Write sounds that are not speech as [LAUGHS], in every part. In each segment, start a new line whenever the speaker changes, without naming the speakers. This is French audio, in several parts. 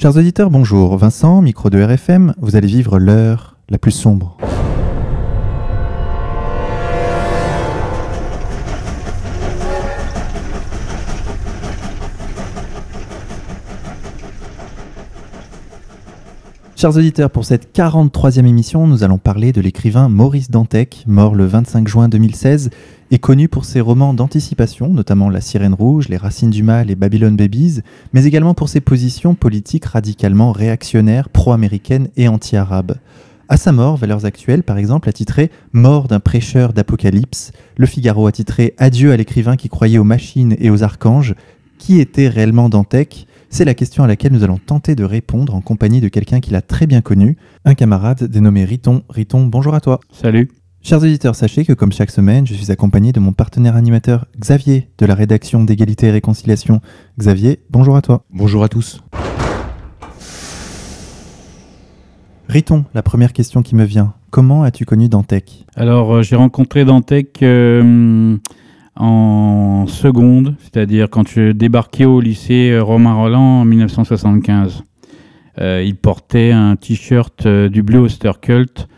Chers auditeurs, bonjour. Vincent, micro de RFM, vous allez vivre l'heure la plus sombre. Chers auditeurs, pour cette 43e émission, nous allons parler de l'écrivain Maurice Dantec, mort le 25 juin 2016 et connu pour ses romans d'anticipation, notamment La Sirène Rouge, Les Racines du Mal et Babylon Babies, mais également pour ses positions politiques radicalement réactionnaires, pro-américaines et anti-arabes. À sa mort, Valeurs Actuelles, par exemple, a titré Mort d'un prêcheur d'Apocalypse. Le Figaro a titré Adieu à l'écrivain qui croyait aux machines et aux archanges. Qui était réellement Dantec? C'est la question à laquelle nous allons tenter de répondre en compagnie de quelqu'un qu'il a très bien connu, un camarade dénommé Riton. Riton, bonjour à toi.
Salut.
Chers auditeurs, sachez que comme chaque semaine, je suis accompagné de mon partenaire animateur Xavier de la rédaction d'égalité et réconciliation. Xavier, bonjour à toi.
Bonjour à tous.
Riton, la première question qui me vient. Comment as-tu connu Dantec?
Alors, euh, j'ai rencontré Dantec euh, en seconde, c'est-à-dire quand je débarquais au lycée euh, Romain Roland en 1975. Euh, il portait un t-shirt euh, du Blue Oyster Cult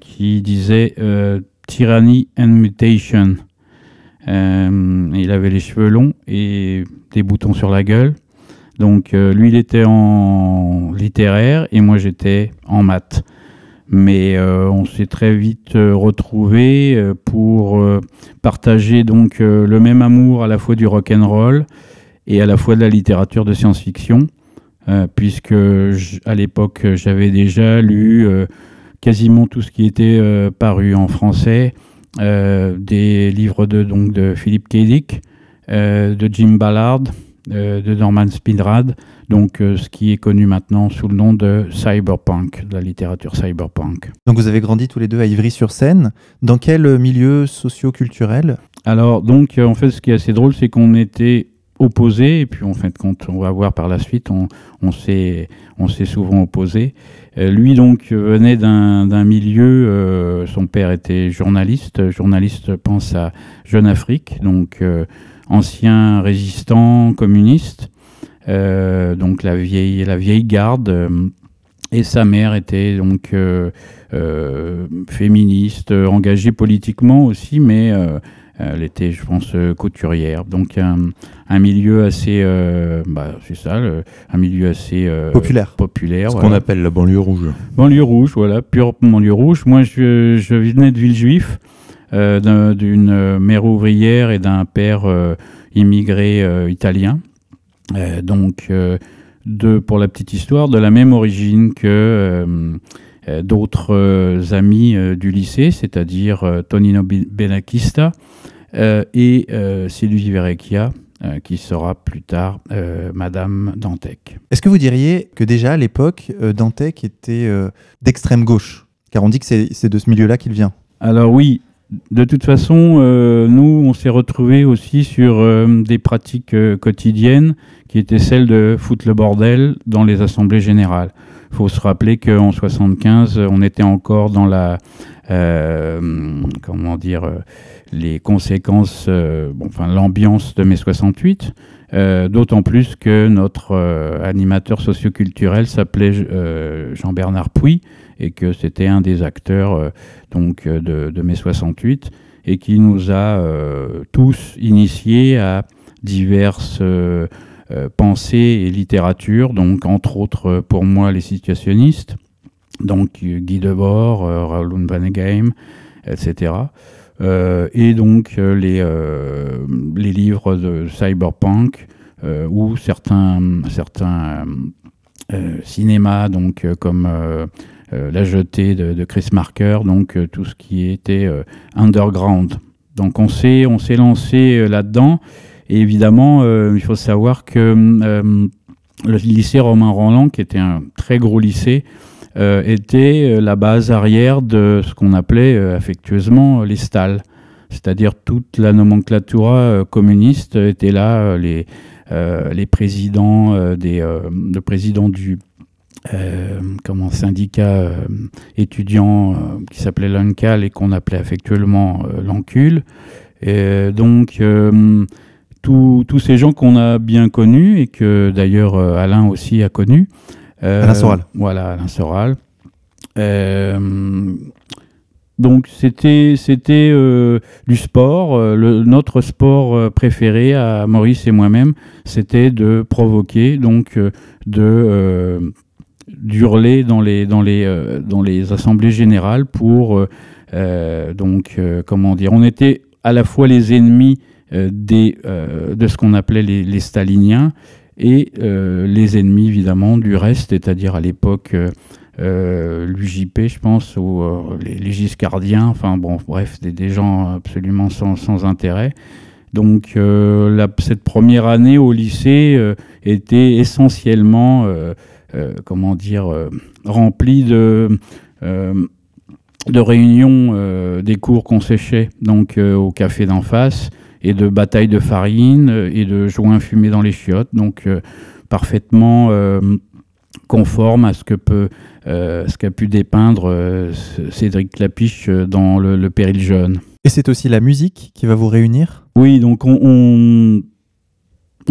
qui disait Tyranny and Mutation. il avait les cheveux longs et des boutons sur la gueule. Donc lui, il était en littéraire et moi, j'étais en maths. Mais euh, on s'est très vite euh, retrouvés euh, pour partager donc le même amour à la fois du rock and roll et à la fois de la littérature de science-fiction, puisque à l'époque j'avais déjà lu quasiment tout ce qui était paru en français, des livres de, donc, de Philippe K. Dick, de Jim Ballard, de Norman Speedrad, donc euh, ce qui est connu maintenant sous le nom de cyberpunk, de la littérature cyberpunk.
Donc vous avez grandi tous les deux à Ivry-sur-Seine. Dans quel milieu socio-culturel?
Alors donc euh, en fait ce qui est assez drôle c'est qu'on était opposés et puis en fait quand on va voir par la suite on, on s'est souvent opposés. Euh, lui donc venait d'un milieu, son père était journaliste, journaliste pense à Jeune Afrique, donc ancien résistant communiste. Euh, donc la vieille, la vieille garde. Euh, et sa mère était donc euh, féministe, engagée politiquement aussi, mais elle était, je pense, couturière. Donc un, milieu assez, bah, c'est ça, un milieu assez
populaire.
populaire.
Ce qu'on appelle la banlieue rouge.
Banlieue rouge, voilà, pure banlieue rouge. Moi, je, je venais de Villejuif, d'une mère ouvrière et d'un père immigré italien. Euh, donc, euh, de, pour la petite histoire, de la même origine que euh, d'autres amis du lycée, c'est-à-dire Tonino Benakista et Sylvie Verrecchia, qui sera plus tard Madame Dantec.
Est-ce que vous diriez que déjà à l'époque, Dantec était d'extrême gauche? Car on dit que c'est de ce milieu-là qu'il vient.
Alors oui, de toute façon, euh, nous, on s'est retrouvés aussi sur euh, des pratiques euh, quotidiennes qui étaient celles de foutre le bordel dans les assemblées générales. Il faut se rappeler qu'en 75, on était encore dans la, comment dire, les conséquences, enfin l'ambiance de mai 68. D'autant plus que notre animateur socioculturel s'appelait Jean-Bernard Puy et que c'était un des acteurs donc euh, de, mai 68 et qui nous a euh, tous initiés à diverses euh, pensées et littératures, donc entre autres pour moi les situationnistes, donc Guy Debord, Raoul Vaneigem, etc. et donc les, les livres de cyberpunk ou certains, certains cinémas donc comme euh, la jetée de, Chris Marker, donc euh, tout ce qui était euh, underground. Donc on s'est on s'est lancé là-dedans et évidemment il faut savoir que le lycée Romain Roland, qui était un très gros lycée, était la base arrière de ce qu'on appelait affectueusement les stalles. C'est-à-dire toute la nomenclatura communiste était là, les, les présidents, des, le président du euh, comme un syndicat euh, étudiant euh, qui s'appelait l'UNCAL et qu'on appelait affectuellement l'ANCUL. donc tous ces gens qu'on a bien connus et que d'ailleurs Alain aussi a connus.
Alain Soral.
Voilà, Alain Soral. Donc c'était c'était euh, du sport. Euh, le, notre sport euh, préféré à Maurice et moi-même, c'était de provoquer, donc de d'hurler dans les dans les dans les assemblées générales pour donc comment dire. On était à la fois les ennemis des de ce qu'on appelait les, staliniens et les ennemis évidemment du reste, c'est-à-dire à, l'époque euh, l'UJP, je pense, ou euh, les, Giscardiens, enfin bon, bref, des, gens absolument sans, sans intérêt. Donc euh, cette première année au lycée était essentiellement, comment dire, remplie de, de réunions des cours qu'on séchait, donc au café d'en face, et de batailles de farine et de joints fumés dans les chiottes, donc parfaitement conforme à ce que peut euh, ce qu'a pu dépeindre euh, Cédric Clapiche euh, dans le, Péril jeune.
Et c'est aussi la musique qui va vous réunir?
Oui, donc on, on,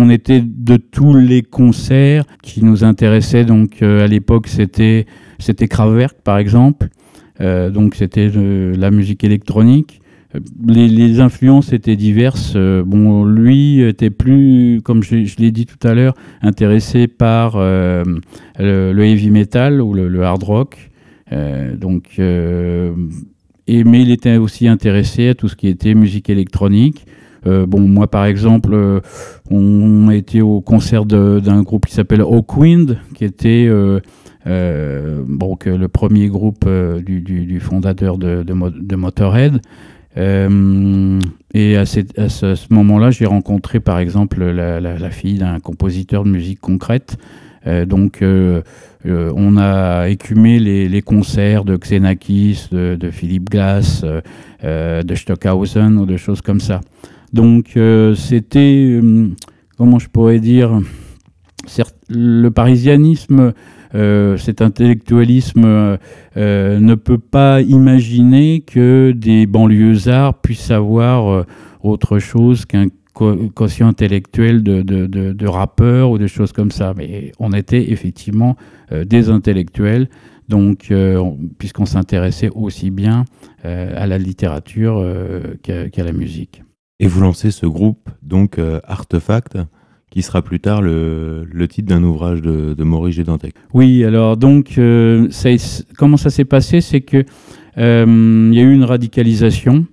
était de tous les concerts qui nous intéressaient. Donc à l'époque, c'était c'était par exemple. donc c'était la musique électronique les, influences étaient diverses. Euh, bon, lui était plus, comme je, l'ai dit tout à l'heure, intéressé par euh, le, heavy metal ou le, hard rock. Euh, donc, mais il était aussi intéressé à tout ce qui était musique électronique. Bon, moi, par exemple, on, a été au concert d'un groupe qui s'appelle Hawkwind, qui était bon, le premier groupe du, fondateur de, de Motorhead. Euh, et à, ce, moment-là, j'ai rencontré par exemple la, fille d'un compositeur de musique concrète. Euh, donc, euh, on a écumé les, concerts de Xenakis, de, Philippe Glass, de Stockhausen ou de choses comme ça. Donc, c'était, comment je pourrais dire, le parisianisme euh, cet intellectualisme euh, euh, ne peut pas imaginer que des banlieusards puissent avoir autre chose qu'un quotient intellectuel de, de, rappeurs ou des choses comme ça. Mais on était effectivement des intellectuels, donc puisqu'on s'intéressait aussi bien à la littérature qu'à la musique.
Et vous lancez ce groupe, donc Artefact, qui sera plus tard le, titre d'un ouvrage de, Maurice Gédantec.
Oui, alors donc, euh, comment ça s'est passé? C'est que euh, y a eu une radicalisation.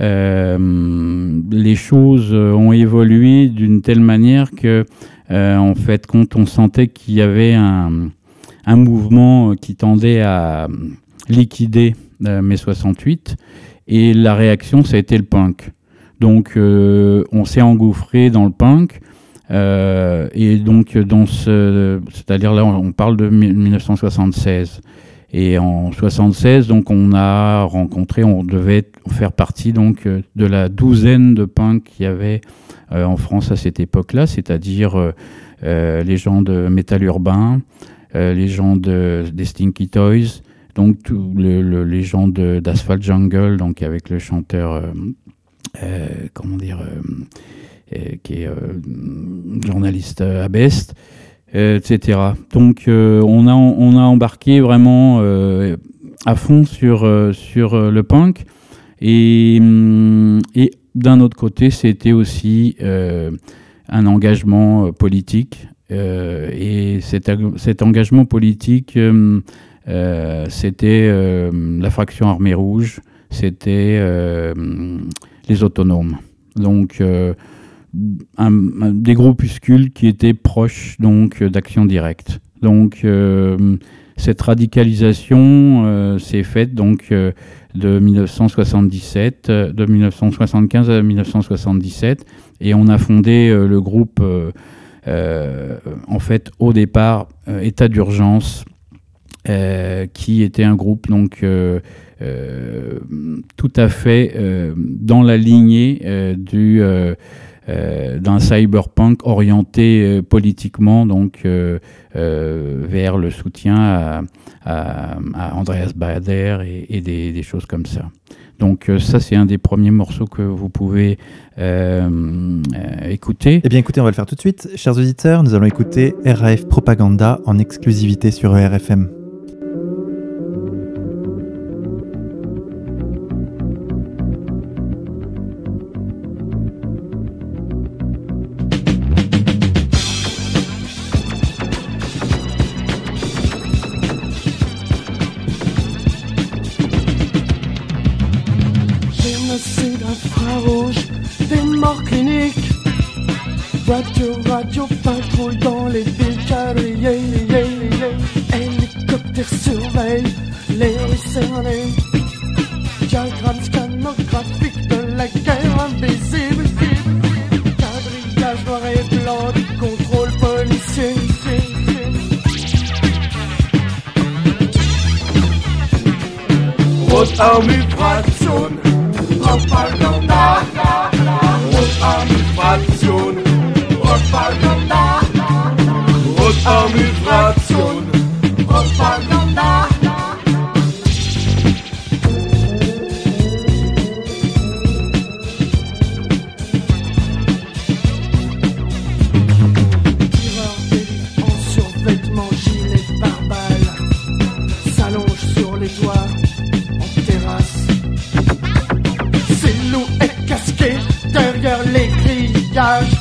Euh, les choses ont évolué d'une telle manière que, en fait, quand on sentait qu'il y avait un, un, mouvement qui tendait à liquider mai 68, et la réaction, ça a été le punk. Donc, on s'est engouffré dans le punk. Euh, et donc, dans ce, c'est-à-dire là, on parle de 1976. Et en 76, donc, on a rencontré, on devait faire partie donc de la douzaine de punks qu'il y avait euh, en France à cette époque-là, c'est-à-dire euh, les gens de Metal Urbain, les gens de, des Stinky Toys, donc tout le, les gens d'Asphalt Jungle, donc avec le chanteur, comment dire qui est euh, journaliste à Best, euh, etc. Donc euh, on, a, on a embarqué vraiment à fond sur, sur le punk. Et, et d'un autre côté, c'était aussi un engagement politique. et cet, cet, engagement politique, c'était la fraction armée rouge, c'était les autonomes. Donc un, des groupuscules qui étaient proches donc d'action directe. Donc euh, cette radicalisation euh, s'est faite donc euh, de 1977, de 1975 à 1977, et on a fondé le groupe en fait au départ État d'urgence, qui était un groupe donc tout à fait dans la lignée du d'un cyberpunk orienté politiquement donc vers le soutien à, Andreas Bader et, des, choses comme ça. Donc ça, c'est un des premiers morceaux que vous pouvez écouter.
Eh bien écoutez, on va le faire tout de suite. Chers auditeurs, nous allons écouter RAF Propaganda en exclusivité sur ERFM.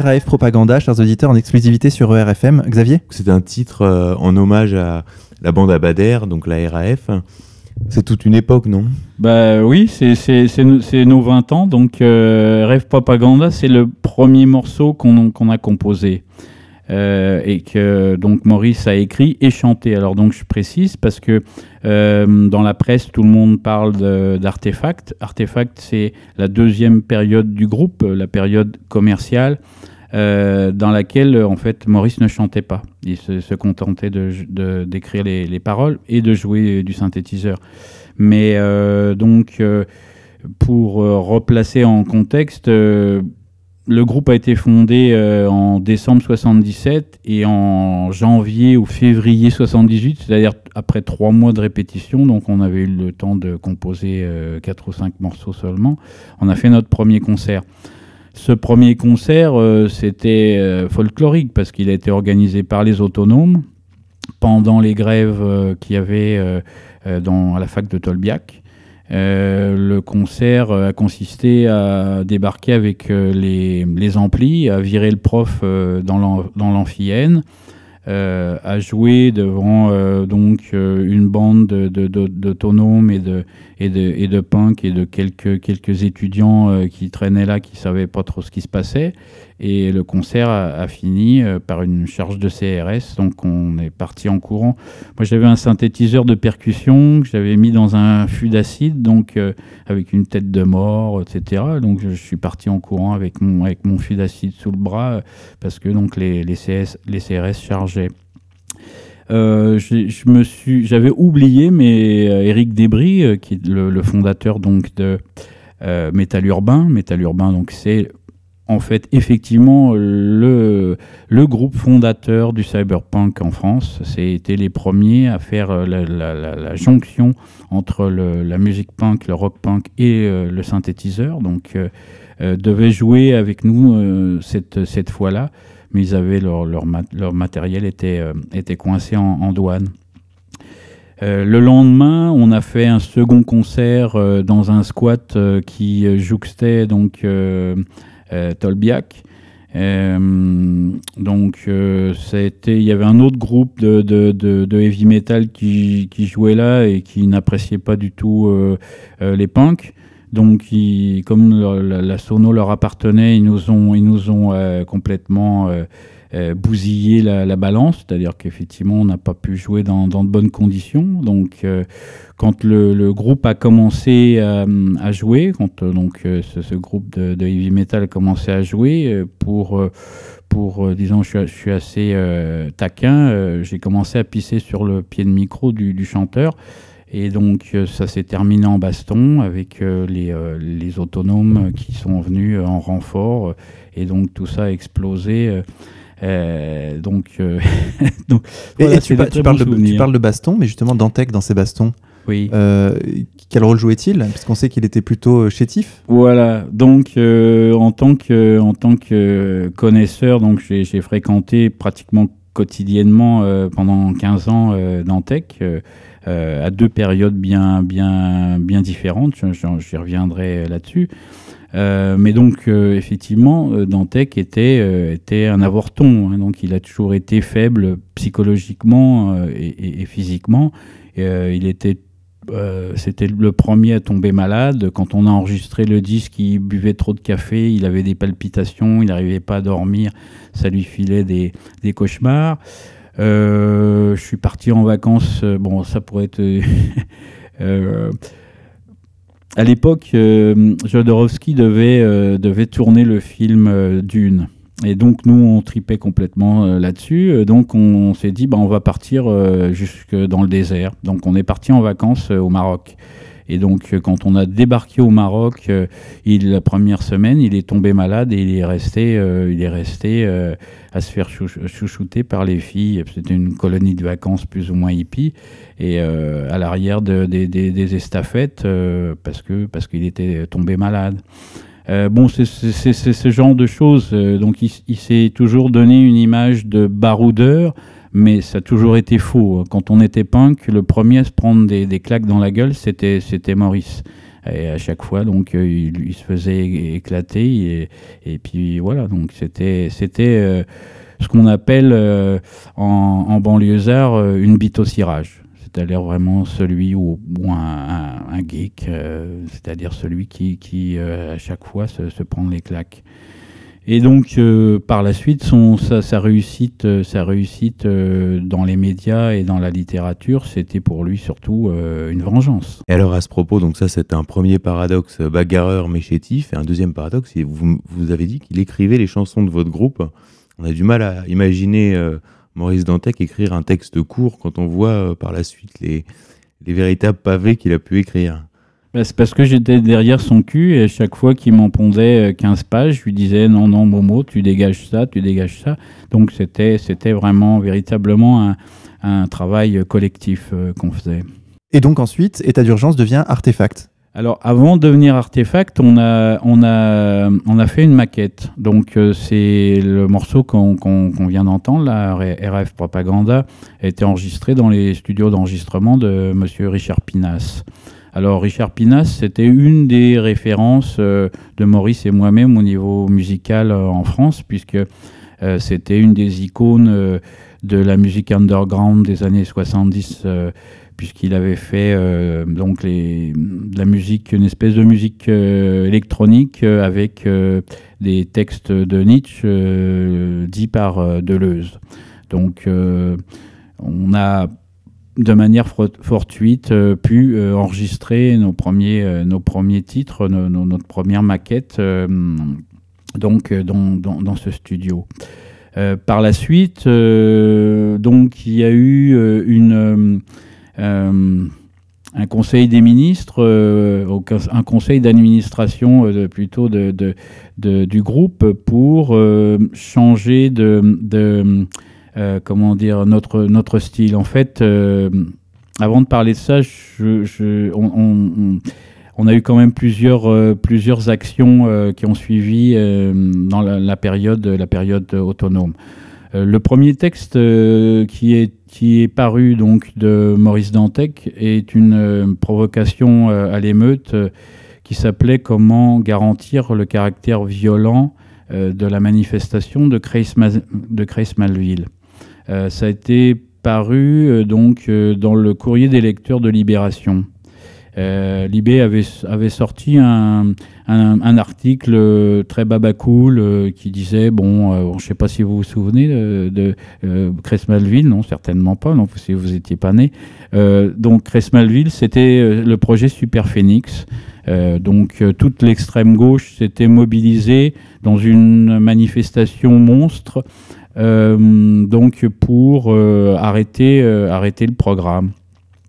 RAF Propaganda, chers auditeurs, en exclusivité sur ERFM. Xavier
C'est un titre euh, en hommage à la bande Abadère, donc la RAF. C'est toute une époque, non?
Bah oui, c'est nos 20 ans. Donc euh, RAF Propaganda, c'est le premier morceau qu'on a composé. Et que donc Maurice a écrit et chanté. Alors donc je précise parce que dans la presse tout le monde parle d'Artefact. Artefact c'est la deuxième période du groupe, la période commerciale. dans laquelle en fait Maurice ne chantait pas. Il se, contentait de, d'écrire les, les, paroles et de jouer du synthétiseur. Mais donc pour euh, replacer en contexte, euh, le groupe a été fondé euh, en décembre 77 et en janvier ou février 78, c'est-à-dire après trois mois de répétition, donc on avait eu le temps de composer quatre ou cinq morceaux seulement, on a fait notre premier concert. Ce premier concert, c'était folklorique parce qu'il a été organisé par les autonomes pendant les grèves qu'il y avait à la fac de Tolbiac. Euh, le concert euh, a consisté à débarquer avec euh, les, amplis, à virer le prof dans l'amphiyène, à jouer devant donc une bande d'autonomes de, de, et, de, punk et de quelques, quelques étudiants qui traînaient là, qui savaient pas trop ce qui se passait. Et le concert a, fini euh, par une charge de CRS, donc on est parti en courant. Moi j'avais un synthétiseur de percussion que j'avais mis dans un fût d'acide, donc euh, avec une tête de mort, etc. Donc je suis parti en courant avec mon, avec fût d'acide sous le bras, parce que donc les, les, les CRS chargeaient. Euh, j'avais oublié, mais Eric Debris, qui est le, fondateur donc de Métal Urbain, Métal Urbain, donc c'est en fait effectivement le, groupe fondateur du cyberpunk en France. C'était les premiers à faire euh, la, jonction entre la musique punk, le rock punk et euh, le synthétiseur. Donc euh, devaient jouer avec nous cette, cette fois-là, mais ils avaient leur, leur, matériel était, était coincé en, douane. le lendemain, on a fait un second concert dans un squat qui jouxtait donc euh, Tolbiac. Euh, donc, euh, il y avait un autre groupe de, de, heavy metal qui, qui, jouait là et qui n'appréciait pas du tout les punks. Donc, comme la, sono leur appartenait, ils nous ont, ils nous ont complètement euh, bousiller la, balance, c'est-à-dire qu'effectivement on n'a pas pu jouer dans, de bonnes conditions. Donc euh, quand le, groupe a commencé euh, à jouer, quand donc ce, groupe de, heavy metal a commencé à jouer, pour pour disons je suis, assez taquin, j'ai commencé à pisser sur le pied de micro du, chanteur. Et donc ça s'est terminé en baston avec les, les, autonomes qui sont venus en renfort. Et donc tout ça a explosé. Euh, donc, euh, [LAUGHS]
donc tu, parles de, tu, parles de, baston, mais justement Dantec dans ses bastons.
Oui.
Euh, quel rôle jouait-il? Puisqu'on sait qu'il était plutôt chétif.
Voilà. Donc, en tant que en tant que connaisseur, donc j'ai j'fréquenté pratiquement quotidiennement pendant 15 ans Dantec. à deux périodes bien, bien, bien différentes, j'y reviendrai là-dessus. Euh, mais donc, euh, effectivement, euh, Dantec était, était un avorton. Hein, donc, il a toujours été faible psychologiquement et, physiquement. il était c'était le premier à tomber malade. Quand on a enregistré le disque, il buvait trop de café, il avait des palpitations, il n'arrivait pas à dormir, ça lui filait des, des cauchemars. je suis parti en vacances, bon, ça pourrait être [LAUGHS] à l'époque, euh, Jodorowsky devait, euh, devait tourner le film euh, Dune. Et donc nous, on tripait complètement là-dessus. Donc on, s'est dit, bah, on va partir jusque dans le désert. Donc on est parti en vacances au Maroc. Et donc, quand on a débarqué au Maroc, il, la première semaine, il est tombé malade et il est resté, il est resté à se faire chouchouter par les filles. C'était une colonie de vacances plus ou moins hippie. Et euh, à l'arrière des estafettes, euh, parce que parce qu'il était tombé malade. Euh, bon, c'est ce genre de choses. donc, il, s'est toujours donné une image de baroudeur, mais ça a toujours été faux. Quand on était punk, le premier à se prendre des, claques dans la gueule, c'était Maurice. Et à chaque fois, donc, euh, il, se faisait éclater. Et, puis voilà, donc c'était c'était euh, ce qu'on appelle euh, en, en banlieusard une bite au cirage c'est-à-dire vraiment celui ou, un, un, geek, c'est-à-dire celui qui, qui à chaque fois se, se, prend les claques. Et donc, euh, par la suite, son, sa, réussite, euh, sa réussite euh, dans les médias et dans la littérature, c'était pour lui surtout une vengeance.
Et alors, à ce propos, donc ça, c'était un premier paradoxe bagarreur mais chétif. Et un deuxième paradoxe, vous, vous avez dit qu'il écrivait les chansons de votre groupe. On a du mal à imaginer Maurice Dantec écrire un texte court quand on voit par la suite les, les véritables pavés qu'il a pu écrire.
Bah, c'est parce que j'étais derrière son cul et à chaque fois qu'il m'en pondait 15 euh, pages, je lui disais non, non, Momo, tu dégages ça, tu dégages ça. Donc c'était, c'était vraiment, véritablement un, un travail collectif euh, qu'on faisait.
Et donc ensuite, État d'urgence devient artefact.
Alors avant de devenir artefact, on a, on a, on a fait une maquette. Donc euh, c'est le morceau qu'on vient d'entendre, la RF Propaganda, a été enregistré dans les studios d'enregistrement de Monsieur Richard Pinas. Alors Richard Pinas, c'était une des références euh, de Maurice et moi-même au niveau musical euh, en France, puisque c'était une des icônes de la musique underground des années 70 puisqu'il avait fait donc les, la musique, une espèce de musique électronique avec des textes de Nietzsche dits par Deleuze. Donc on a de manière fortuite euh, pu euh, enregistrer nos premiers, euh, titres, notre première maquette donc, dans, ce studio. par la suite, donc, il y a eu une, un conseil des ministres, un conseil d'administration plutôt de, du groupe pour changer de euh, comment dire, notre, notre style. En fait, euh, avant de parler de ça, on, a eu quand même plusieurs, euh, plusieurs actions qui ont suivi dans la, période, la période autonome. le premier texte qui, est, qui est paru donc de Maurice Dantec est une provocation à l'émeute qui s'appelait Comment garantir le caractère violent de la manifestation de Creys-Malville. Euh, ça a été paru euh, donc euh, dans le courrier des lecteurs de Libération. Libé avait, sorti un, article très babacool qui disait bon, je ne sais pas si vous vous souvenez de, de Malville, non, certainement pas, non, si vous n'étiez pas né. donc Malville, c'était le projet Super Phoenix. donc toute l'extrême gauche s'était mobilisée dans une manifestation monstre euh, donc pour euh, arrêter, euh, arrêter le programme.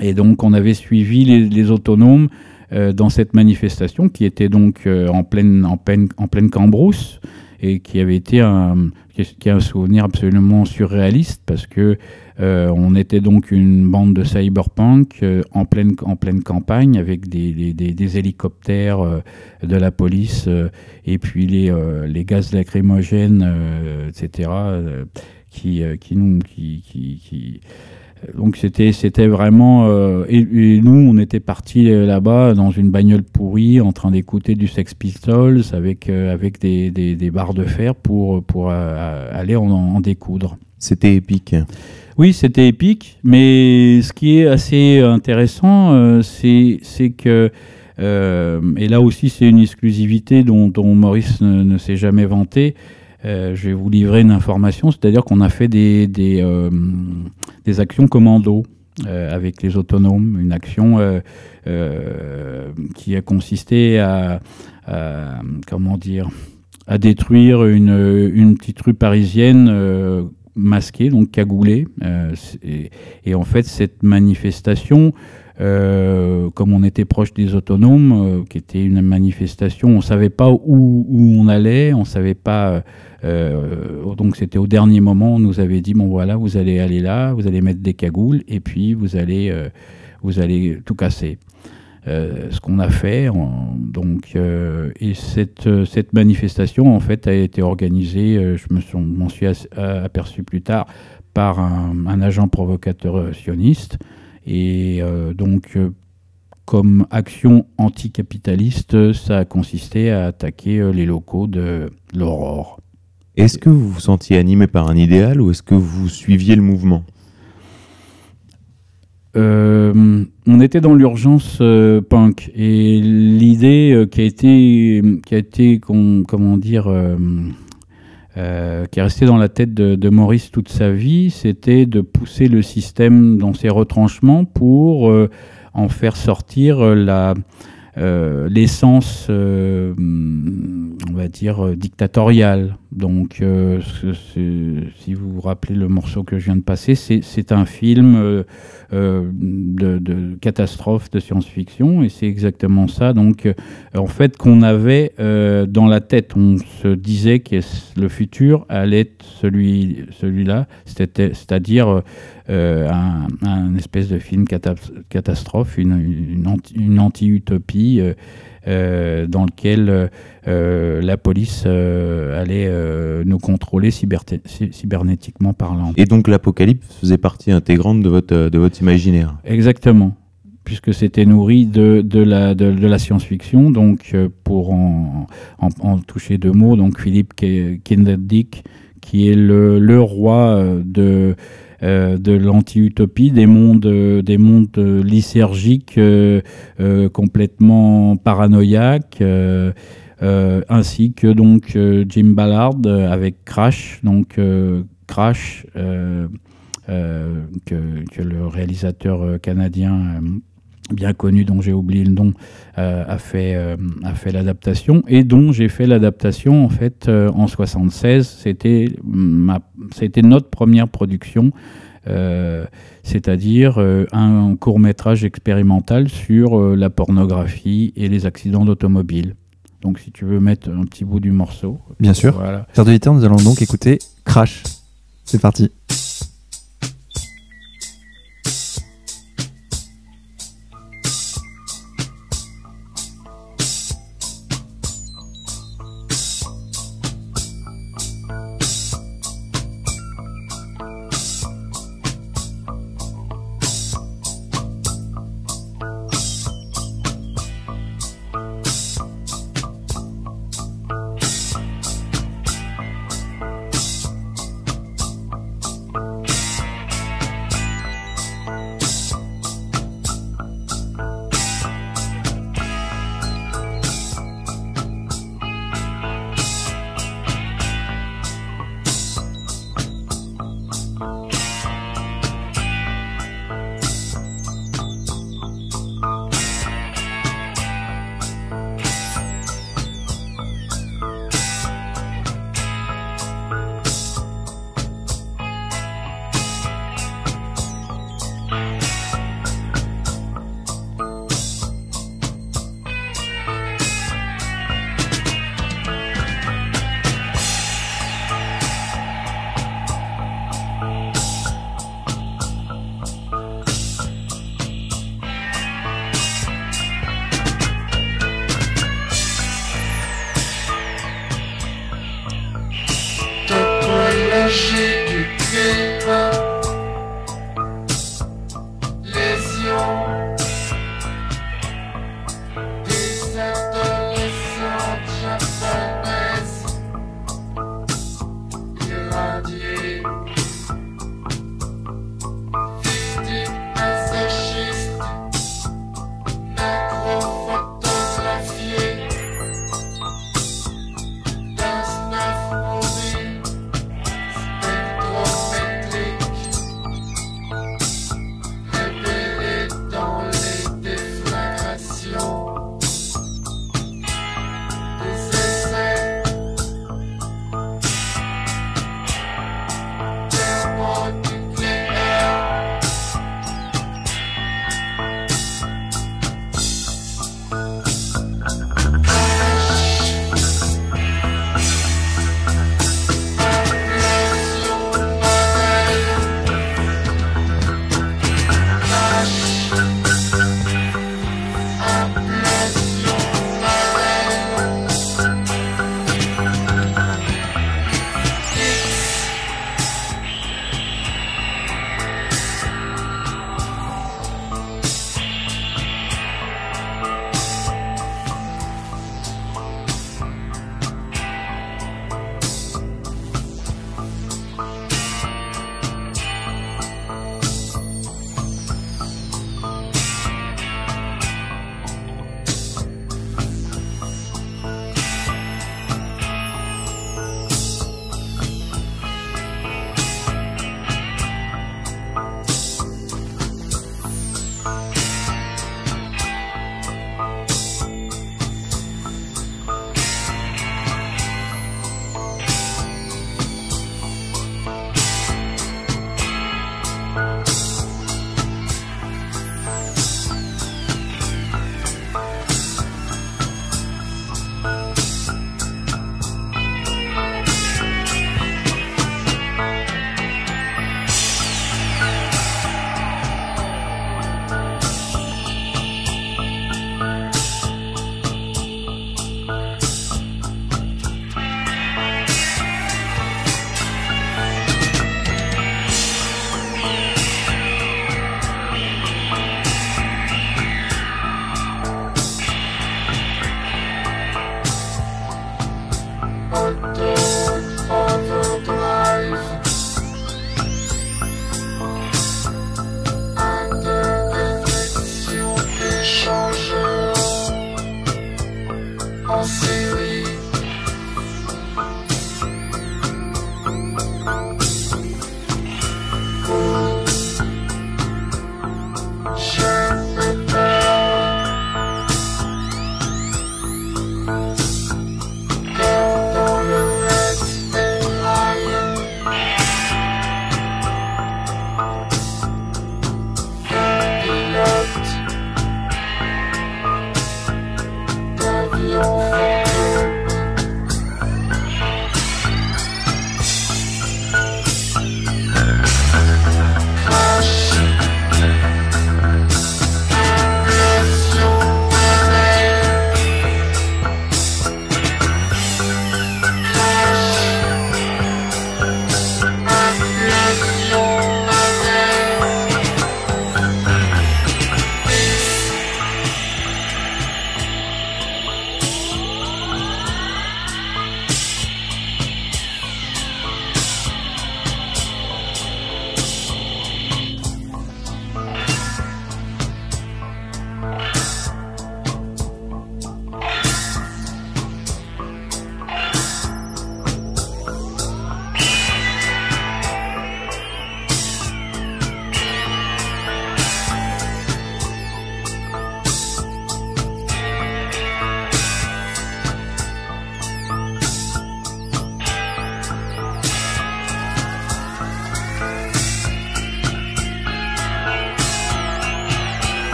Et donc on avait suivi les, autonomes dans cette manifestation qui était donc en pleine, en pleine, en cambrousse et qui avait été un, qui est un souvenir absolument surréaliste parce que euh, on était donc une bande de cyberpunk euh, en, pleine, campagne avec des, hélicoptères euh, de la police et puis les, gaz lacrymogènes, etc., qui, nous, donc c'était c'était vraiment euh, et, nous on était partis euh, là-bas dans une bagnole pourrie en train d'écouter du Sex Pistols avec euh, avec des, des, barres de fer pour pour aller en, découdre.
C'était épique.
Oui, c'était épique, mais ce qui est assez intéressant, c'est c'est que et là aussi c'est une exclusivité dont, dont Maurice ne, ne s'est jamais vanté euh, je vais vous livrer une information, c'est-à-dire qu'on a fait des, des, euh, actions commando euh, avec les autonomes, une action qui a consisté à, comment dire, à détruire une, une petite rue parisienne masquée, donc cagoulée. Et, en fait, cette manifestation comme on était proche des autonomes, euh, qui était une manifestation, on ne savait pas où, on allait, on savait pas. Euh, donc c'était au dernier moment, on nous avait dit bon voilà, vous allez aller là, vous allez mettre des cagoules et puis vous allez, vous allez tout casser. ce qu'on a fait, donc, et cette, cette manifestation en fait a été organisée, je m'en suis, aperçu plus tard, par un agent provocateur sioniste et euh, donc, euh, comme action anticapitaliste, ça a consisté à attaquer euh, les locaux de l'Aurore.
Est-ce que vous vous sentiez animé par un idéal ou est-ce que vous suiviez le mouvement?
On était dans l'urgence punk et l'idée qui a été, qui a été comment dire, qui est resté dans la tête de, Maurice toute sa vie, c'était de pousser le système dans ses retranchements pour en faire sortir la, l'essence, on va dire, dictatoriale. Donc, si vous vous rappelez le morceau que je viens de passer, c'est un film euh, de, catastrophes de science-fiction, et c'est exactement ça. Donc, euh, en fait, qu'on avait euh, dans la tête, on se disait que le futur allait être celui, celui-là, c'est-à-dire un, espèce de film catastrophe, une, anti-utopie. Dans lequel la police allait nous contrôler cybernétiquement parlant.
Et donc l'apocalypse faisait partie intégrante de votre, de votre imaginaire.
Exactement, puisque c'était nourri de, de, la, de, la science-fiction. Donc, euh, pour en, en, toucher deux mots, donc Philippe Kinderdick, qui est le, le roi euh, de, euh, de l'anti-utopie, des mondes, des mondes lysergiques complètement paranoïaques. ainsi que donc Jim Ballard avec Crash, donc Crash euh, que, le réalisateur euh, canadien euh, bien connu dont j'ai oublié le nom a fait a fait l'adaptation et dont j'ai fait l'adaptation en fait en 76 c'était ma c'était notre première production c'est-à-dire un court métrage expérimental sur la pornographie et les accidents d'automobile. Donc si tu veux mettre un petit bout du morceau.
Bien sûr. Voilà. chers auditeurs nous allons donc écouter Crash. C'est parti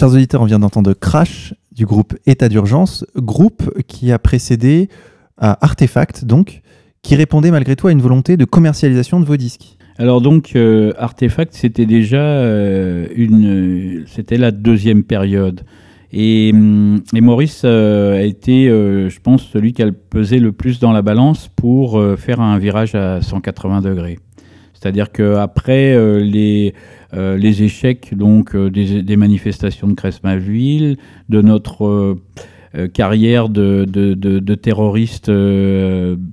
Chers auditeurs, on vient d'entendre Crash du groupe État d'urgence, groupe qui a précédé à Artefact, donc, qui répondait malgré tout à une volonté de commercialisation de vos disques.
Alors donc, euh, Artefact, c'était déjà euh, une, c'était la deuxième période. Et, hum, et Maurice euh, a été, je pense, celui qui a pesé le plus dans la balance pour faire un virage à 180 degrés. C'est-à-dire qu'après les euh, les échecs donc euh, des, manifestations de Cresmaville, de notre euh, carrière de, de, terroriste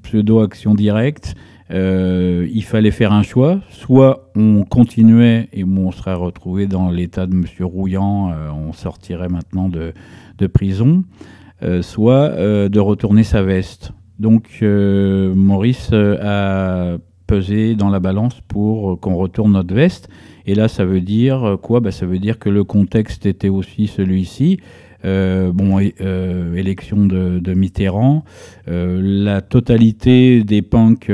pseudo-action directe, il fallait faire un choix. Soit on continuait et on serait retrouvé dans l'état de M. Rouillant, on sortirait maintenant de, prison. soit de retourner sa veste. Donc Maurice a pesé dans la balance pour qu'on retourne notre veste. Et là, ça veut dire quoi? Bah, Ça veut dire que le contexte était aussi celui-ci. Euh, bon, euh, élection de, Mitterrand, euh, la totalité des punks,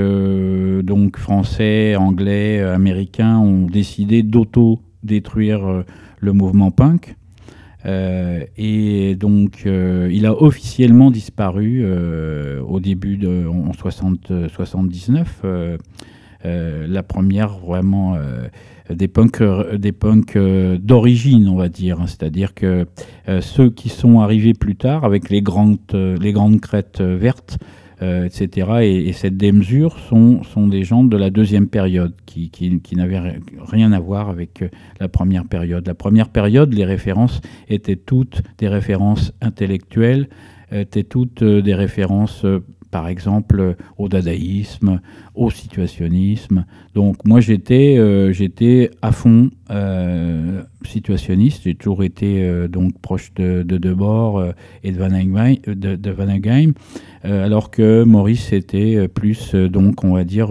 donc français, anglais, américains, ont décidé d'auto-détruire le mouvement punk. Et donc, il a officiellement disparu au début de en 60, 79. la première vraiment des punks, euh, des euh, d'origine, on va dire. Hein. C'est-à-dire que euh, ceux qui sont arrivés plus tard avec les grandes, les grandes crêtes vertes, etc. Et, cette démesure sont, sont des gens de la deuxième période qui, qui, qui n'avaient rien à voir avec la première période. La première période, les références étaient toutes des références intellectuelles, étaient toutes des références par exemple au dadaïsme, au situationnisme. Donc moi j'étais euh, j'étais à fond euh, situationniste, j'ai toujours été euh, donc proche de, de Debord et de Van Heim, de, alors que Maurice était plus donc on va dire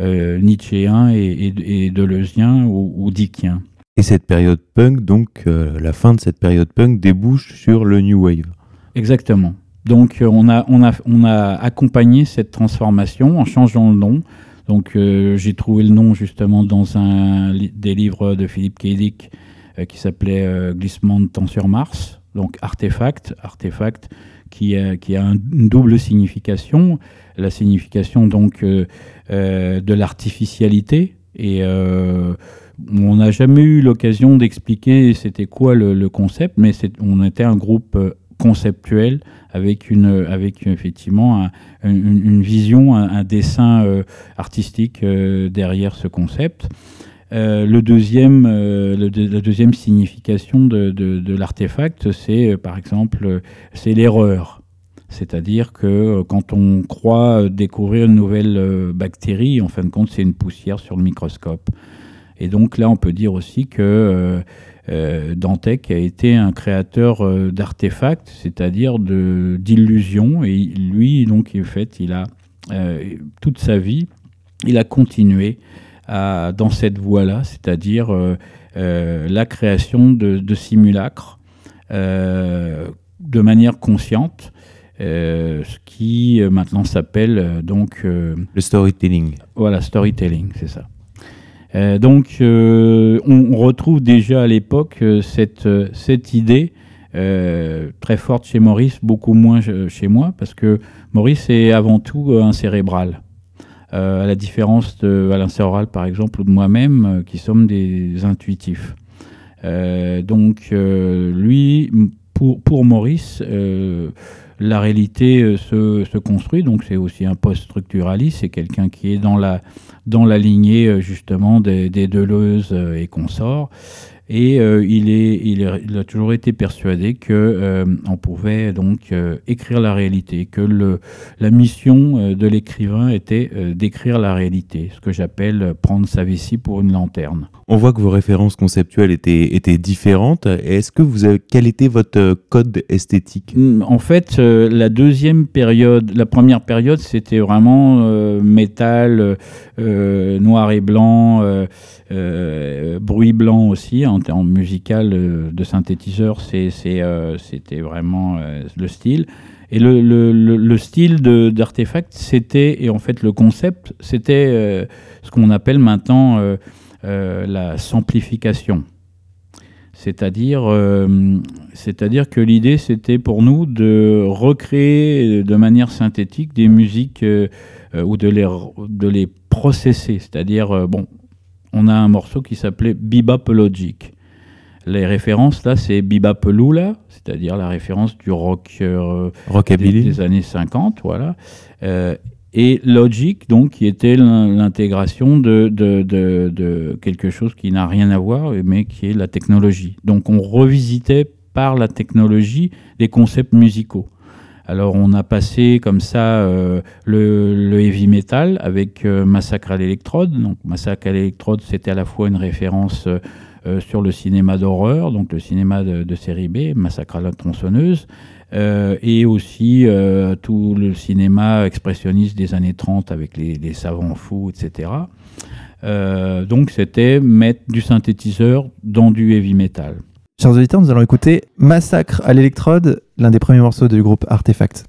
nietzschéen et, et, deleuzien ou, ou dickien.
Et cette période punk, donc la fin de cette période punk débouche sur le New Wave.
Exactement. Donc euh, on a, on, a, on a accompagné cette transformation en changeant le nom. Donc euh, j'ai trouvé le nom justement dans un des livres de Philippe Kedic euh, qui s'appelait Glissement de temps sur Mars. Donc artefact, artefact qui qui a une double signification. La signification donc de l'artificialité et on n'a jamais eu l'occasion d'expliquer c'était quoi le, le, concept, mais on était un groupe conceptuel avec, une, avec effectivement une, vision, un, dessin euh, artistique euh, derrière ce concept. Euh, le deuxième, la deuxième signification de, de, l'artefact, c'est par exemple c'est l'erreur. C'est-à-dire que quand on croit découvrir une nouvelle bactérie, en fin de compte, c'est une poussière sur le microscope. Et donc là, on peut dire aussi que euh, Dantec a été un créateur euh, d'artefacts, c'est-à-dire d'illusions. Et lui, donc, en fait, il a euh, toute sa vie, il a continué à, dans cette voie-là, c'est-à-dire la création de, simulacres de manière consciente. ce qui maintenant s'appelle donc le
storytelling.
Voilà, storytelling, c'est ça. Euh, donc, euh, on, retrouve déjà à l'époque euh, cette, cette idée très forte chez Maurice, beaucoup moins chez moi, parce que Maurice est avant tout un cérébral. à la différence de Alain par exemple, ou de moi-même, qui sommes des intuitifs. donc, lui, pour, pour Maurice, la réalité euh, se, construit, donc c'est aussi un post-structuraliste, c'est quelqu'un qui est dans la, dans la lignée euh, justement des, Deleuze euh, et consorts. Et il, est, il, a toujours été persuadé que on pouvait donc écrire la réalité, que le, la mission de l'écrivain était d'écrire la réalité, ce que j'appelle prendre sa vessie pour une lanterne.
On voit que vos références conceptuelles étaient, étaient différentes. Est-ce que vous avez, quel était votre code esthétique?
Hmm, En fait, la deuxième période, la première période, c'était vraiment métal, noir et blanc, bruit blanc aussi. En termes musical euh, de synthétiseur, euh, c'était vraiment euh, le style. Et le, le, style d'artefact, c'était, et en fait le concept, c'était ce qu'on appelle maintenant la simplification. C'est-à-dire c'est-à-dire que l'idée, c'était pour nous de recréer de manière synthétique des musiques ou de les, de les processer. C'est-à-dire, bon, on a un morceau qui s'appelait Bebop Logic. Les références là, c'est Bebop Lula, c'est-à-dire la référence du rock euh, des, années 50, voilà. Et Logic, donc, qui était l'intégration de, de, quelque chose qui n'a rien à voir, mais qui est la technologie. Donc, on revisitait par la technologie les concepts musicaux. Alors on a passé comme ça euh, le, heavy metal avec euh, Massacre à l'électrode. Donc Massacre à l'électrode, c'était à la fois une référence euh, sur le cinéma d'horreur, donc le cinéma de, série B, Massacre à la tronçonneuse, euh, et aussi euh, tout le cinéma expressionniste des années 30 avec les, savants fous, etc. Euh, donc c'était mettre du synthétiseur dans du heavy metal.
Chers auditeurs, nous allons écouter Massacre à l'électrode, l'un des premiers morceaux du groupe Artefact.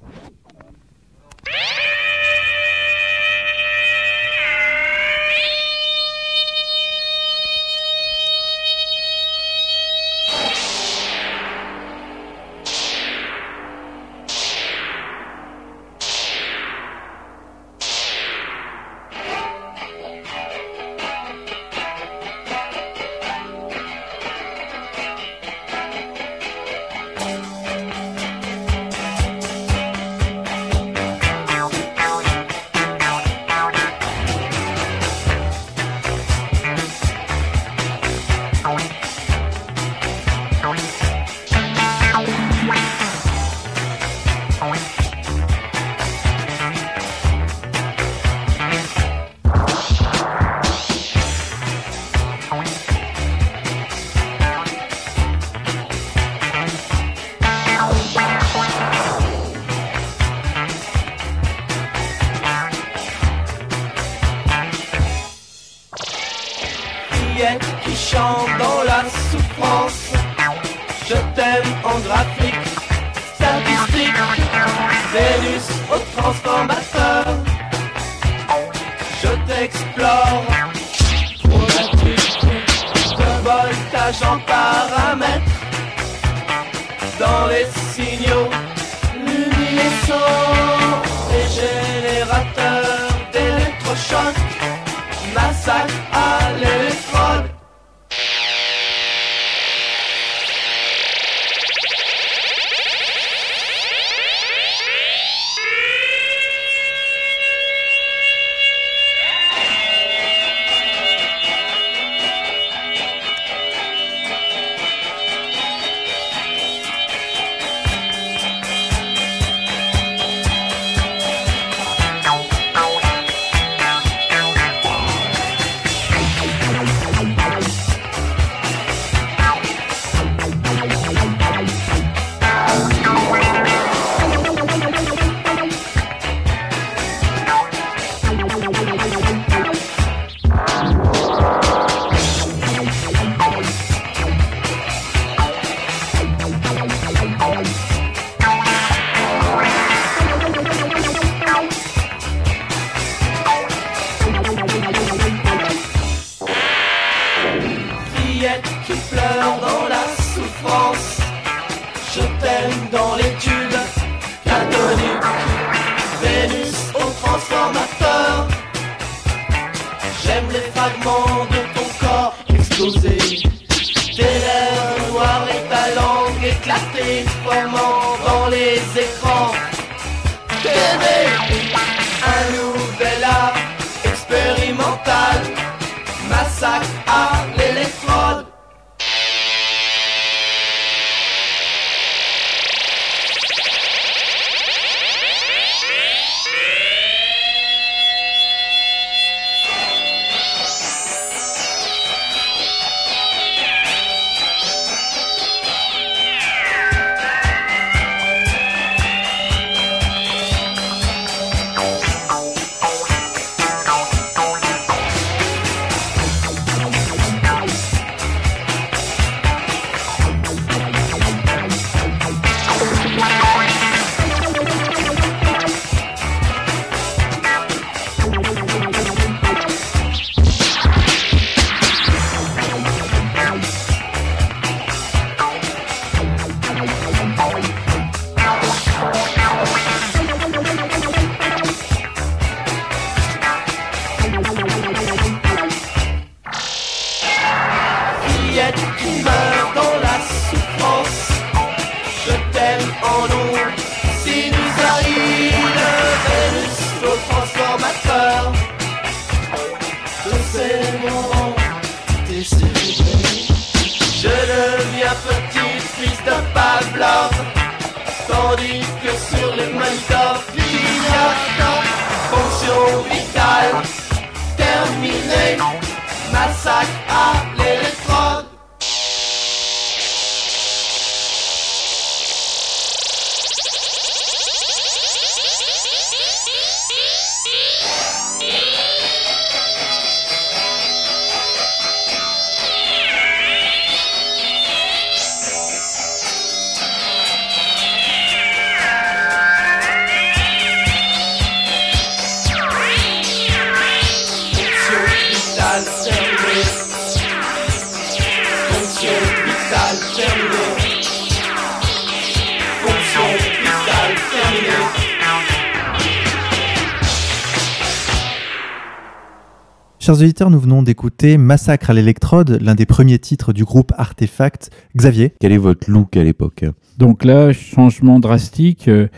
Chers auditeurs, nous venons d'écouter Massacre à l'électrode, l'un des premiers titres du groupe Artefact. Xavier
Quel est votre look à l'époque?
Donc là, changement drastique. euh,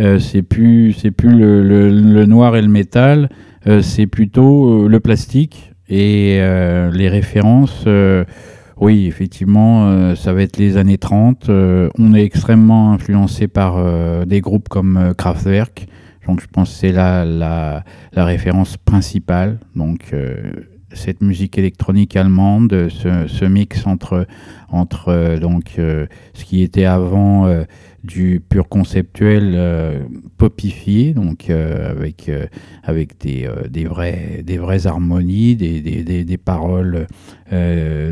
euh, c'est plus, c'est plus le, le- le noir et le métal, euh, c'est plutôt euh, le plastique et euh, les références. euh, oui, effectivement, euh, ça va être les années 30. euh, on est extrêmement influencé par euh, des groupes comme Kraftwerk. Donc, je pense que c'est la, la, référence principale. Donc, euh, cette musique électronique allemande, ce, mix entre, entre euh, donc, euh, ce qui était avant du pur conceptuel popifié, donc avec, avec des, des, vrais, des vraies harmonies, des, des, des, paroles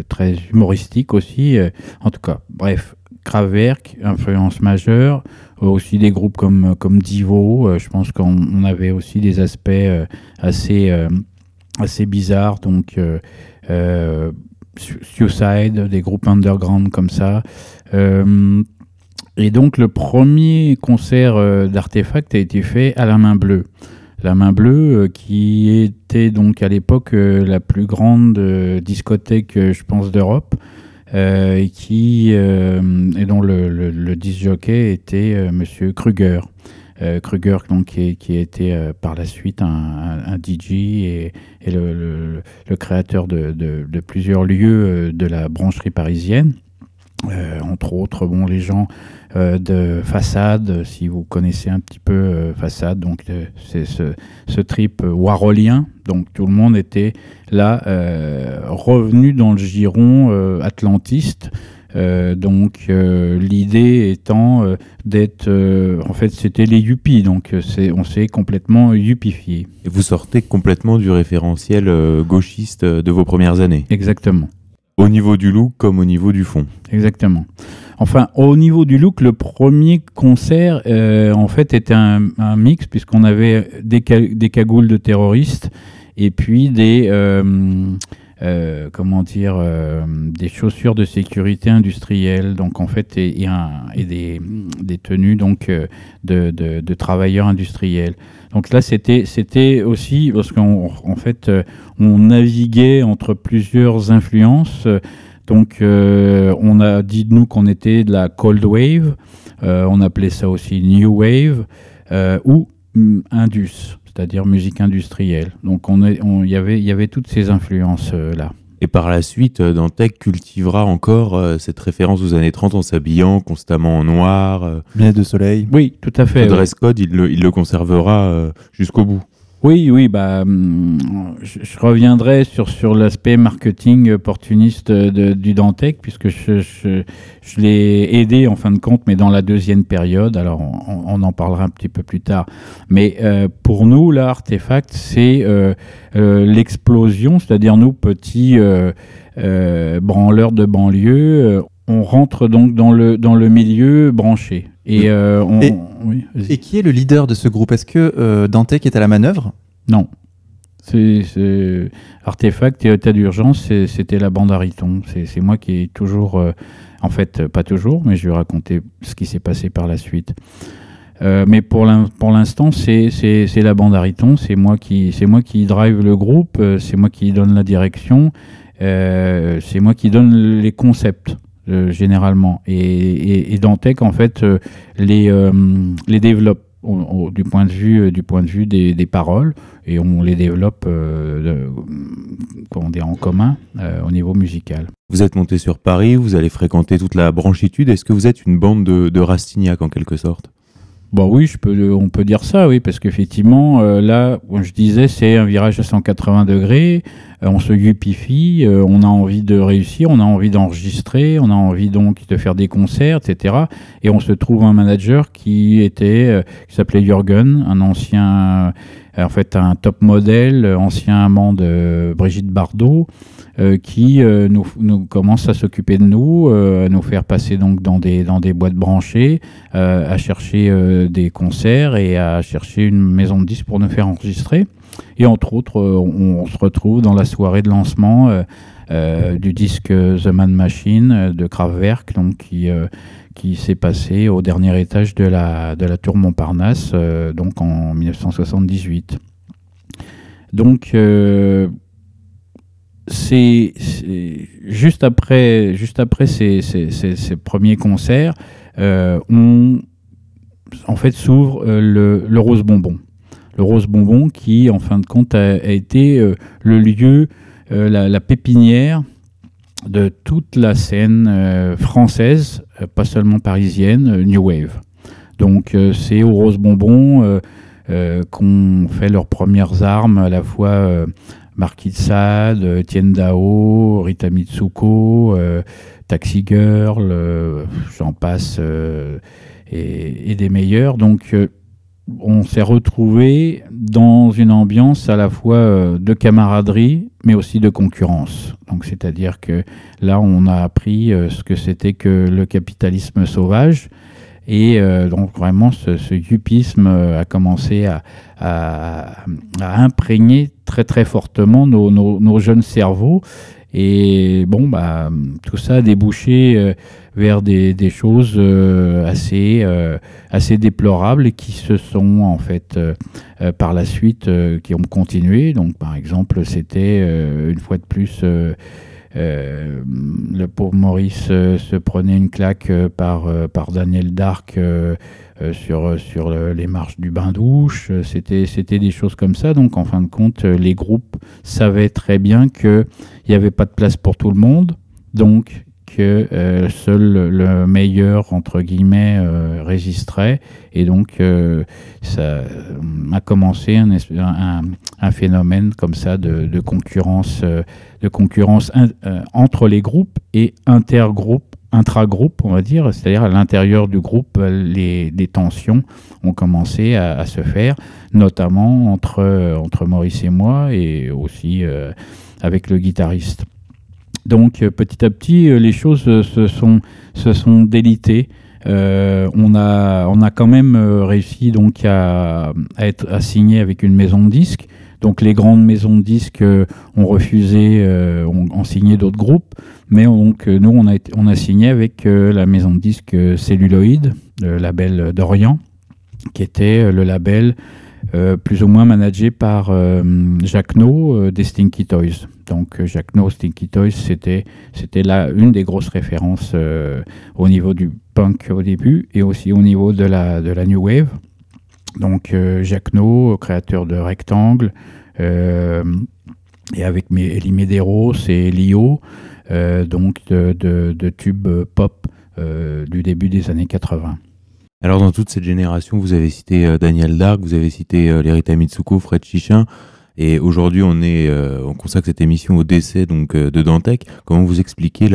très humoristiques aussi. en tout cas, bref, Kraftwerk, influence majeure. Aussi des groupes comme, comme Divo, euh, je pense qu'on on avait aussi des aspects euh, assez, euh, assez bizarres. Donc, euh, euh, Su- Suicide, des groupes underground comme ça. Euh, et donc, le premier concert euh, d'Artefact a été fait à la Main Bleue. La Main Bleue, euh, qui était donc à l'époque euh, la plus grande euh, discothèque, euh, je pense, d'Europe, euh, qui euh, et dont le, le, le disc jockey était euh, Monsieur Kruger. Euh, Kruger, donc, qui, qui a été euh, par la suite un, DJ et, le, créateur de, plusieurs lieux de la brancherie parisienne. Entre autres, bon, les gens de Façade, si vous connaissez un petit peu euh, Façade, donc euh, c'est ce, ce trip euh, warolien. Donc tout le monde était là, euh, revenu dans le giron euh, atlantiste. Euh, donc euh, l'idée étant euh, d'être, euh, en fait, c'était les yuppies. Donc euh, c'est, on s'est complètement yuppifié.
Et vous sortez complètement du référentiel euh, gauchiste euh, de vos premières années,
Exactement.
Au niveau du look comme au niveau du fond.
Exactement. Enfin, au niveau du look, le premier concert, euh, en fait, était un, mix, puisqu'on avait des, ca- des cagoules de terroristes et puis des, euh, euh, comment dire, des chaussures de sécurité industrielle, donc en fait, et, des, tenues donc de travailleurs industriels. Donc là, c'était c'était aussi parce qu'en en fait, euh, on naviguait entre plusieurs influences. donc, euh, on a dit de nous qu'on était de la cold wave, euh, on appelait ça aussi new wave ou mm, indus, c'est-à-dire musique industrielle. Donc, on il y avait, toutes ces influences là.
Et par la suite, euh, Dantec cultivera encore euh, cette référence aux années 30 en s'habillant constamment en noir. euh,
Lunettes de soleil.
Oui, tout à fait.
le dress code, il le, il le conservera euh, jusqu'au bout.
Oui, oui, bah, hum, je, reviendrai sur, l'aspect marketing opportuniste du Dantec, puisque je, l'ai aidé en fin de compte, mais dans la deuxième période. Alors, on, en parlera un petit peu plus tard. Mais euh, pour nous, là, Artefact, c'est euh, euh, l'explosion, c'est-à-dire nous, petits branleurs de banlieue, on rentre donc dans le, dans le milieu branché. Et, euh, on,
Et-
oui, vas-y.
Et qui est le leader de ce groupe? Est-ce que euh, Dantec est à la manœuvre?
Non. C'est Artefact et état d'urgence, c'était la bande à Riton. C'est moi qui ai toujours, euh, en fait, pas toujours, mais je vais raconter ce qui s'est passé par la suite. Euh, mais pour l'in- pour l'instant, c'est la bande à Riton. C'est moi qui moi qui drive le groupe. C'est moi qui donne la direction. c'est moi qui donne les concepts euh, généralement. Et, et, Dantec, en fait, euh, les euh, les développe du point de vue du point de vue des, paroles et on les développe comment dire, en commun au niveau musical.
Vous êtes monté sur Paris, vous allez fréquenter toute la branchitude. Est-ce que vous êtes une bande de, de Rastignac en quelque sorte?
Bon oui, je peux, on peut dire ça, oui, parce qu'effectivement, euh, là, je disais, c'est un virage à 180 degrés, euh, on se yupifie, euh, on a envie de réussir, on a envie d'enregistrer, on a envie donc de faire des concerts, etc. Et on se trouve un manager qui était, qui s'appelait Jürgen, un ancien, en fait, un top modèle, ancien amant de Brigitte Bardot, euh, qui euh, nous, nous commence à s'occuper de nous, euh, à nous faire passer donc dans des, dans des boîtes branchées, à chercher des concerts et à chercher une maison de disques pour nous faire enregistrer. Et entre autres, on, se retrouve dans la soirée de lancement du disque The Man Machine de Kraftwerk, donc qui, qui s'est passé au dernier étage de la, de la tour Montparnasse, donc en 1978. Donc, c'est juste après, juste après ces, ces- ces- premiers concerts, euh, en fait, s'ouvre euh, le, Rose Bonbon. Le Rose Bonbon qui, en fin de compte, a, été euh, le lieu, la, pépinière de toute la scène française, pas seulement parisienne, New Wave. Donc, c'est au Rose Bonbon qu'on fait leurs premières armes, à la fois Marquis de Sade, euh, Rita Mitsuko, euh, Taxi Girl, euh, j'en passe, et, et des meilleurs. Donc, on s'est retrouvé dans une ambiance à la fois de camaraderie, mais aussi de concurrence. Donc, c'est-à-dire que là, on a appris ce que c'était que le capitalisme sauvage. Et euh, donc vraiment, ce, ce yupisme euh, a commencé à, imprégner très très fortement nos, jeunes cerveaux. Et bon, bah, tout ça a débouché euh, vers des, choses assez, déplorables qui se sont en fait par la suite qui ont continué. Donc par exemple, c'était une fois de plus euh, le pauvre Maurice euh, se prenait une claque euh, par, par Daniel Dark sur, sur le- les marches du bain-douche. C'était, c'était des choses comme ça. Donc, en fin de compte, les groupes savaient très bien qu'il n'y avait pas de place pour tout le monde. Donc, que euh, seul le meilleur, entre guillemets, euh. Et donc, euh, ça euh, a commencé un, phénomène comme ça de, concurrence, de concurrence entre les groupes et intergroupes, intragroupes, on va dire, c'est-à-dire à, l'intérieur du groupe, les, tensions ont commencé à, à se faire, notamment entre, entre Maurice et moi et aussi avec le guitariste. Donc euh, petit à petit, euh, les choses euh, se sont, se délitées. On, a, quand même réussi donc à, être à signer avec une maison de disques. Donc les grandes maisons de disques ont refusé, ont, signé d'autres groupes, mais nous on a, signé avec la maison de disques Celluloid, le label d'Orient, qui était le label plus ou moins managé par euh, Jacques No des Stinky Toys. Donc Jacques No, Stinky Toys, c'était là une des grosses références euh, au niveau du punk au début et aussi au niveau de la, de la New Wave. Donc euh, Jacques No, créateur de Rectangle, euh, et avec Elie Medeiros et Lio, euh, donc de, de- tubes pop du début des années 80.
Alors dans toute cette génération, vous avez cité Daniel Dark, vous avez cité Lerita Mitsuko, Fred Chichin, et aujourd'hui euh, on consacre cette émission au décès donc euh, de Dantec. Comment vous expliquez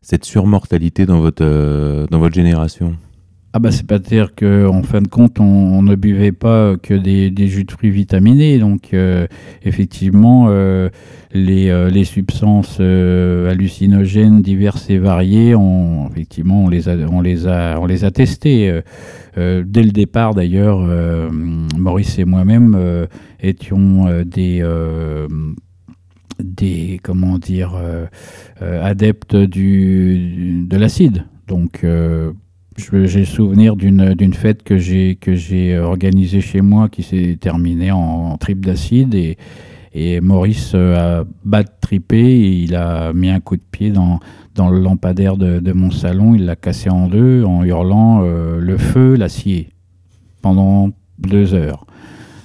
cette surmortalité dans votre euh, dans votre génération?
Ah bah c'est pas dire que en fin de compte on, ne buvait pas que des, jus de fruits vitaminés. Donc euh, effectivement euh, les, euh, substances euh, hallucinogènes diverses et variées on, effectivement on les a testées. Euh, euh, dès le départ d'ailleurs euh, Maurice et moi-même euh, étions euh, des euh, comment dire euh, euh, adeptes de l'acide. Donc euh, j'ai le souvenir d'une fête que j'ai organisée chez moi qui s'est terminée en, en trip d'acide et, et Maurice euh, a bat trippé et il a mis un coup de pied dans, dans le lampadaire de, mon salon, il l'a cassé en deux en hurlant euh, le feu, l'acier pendant deux heures.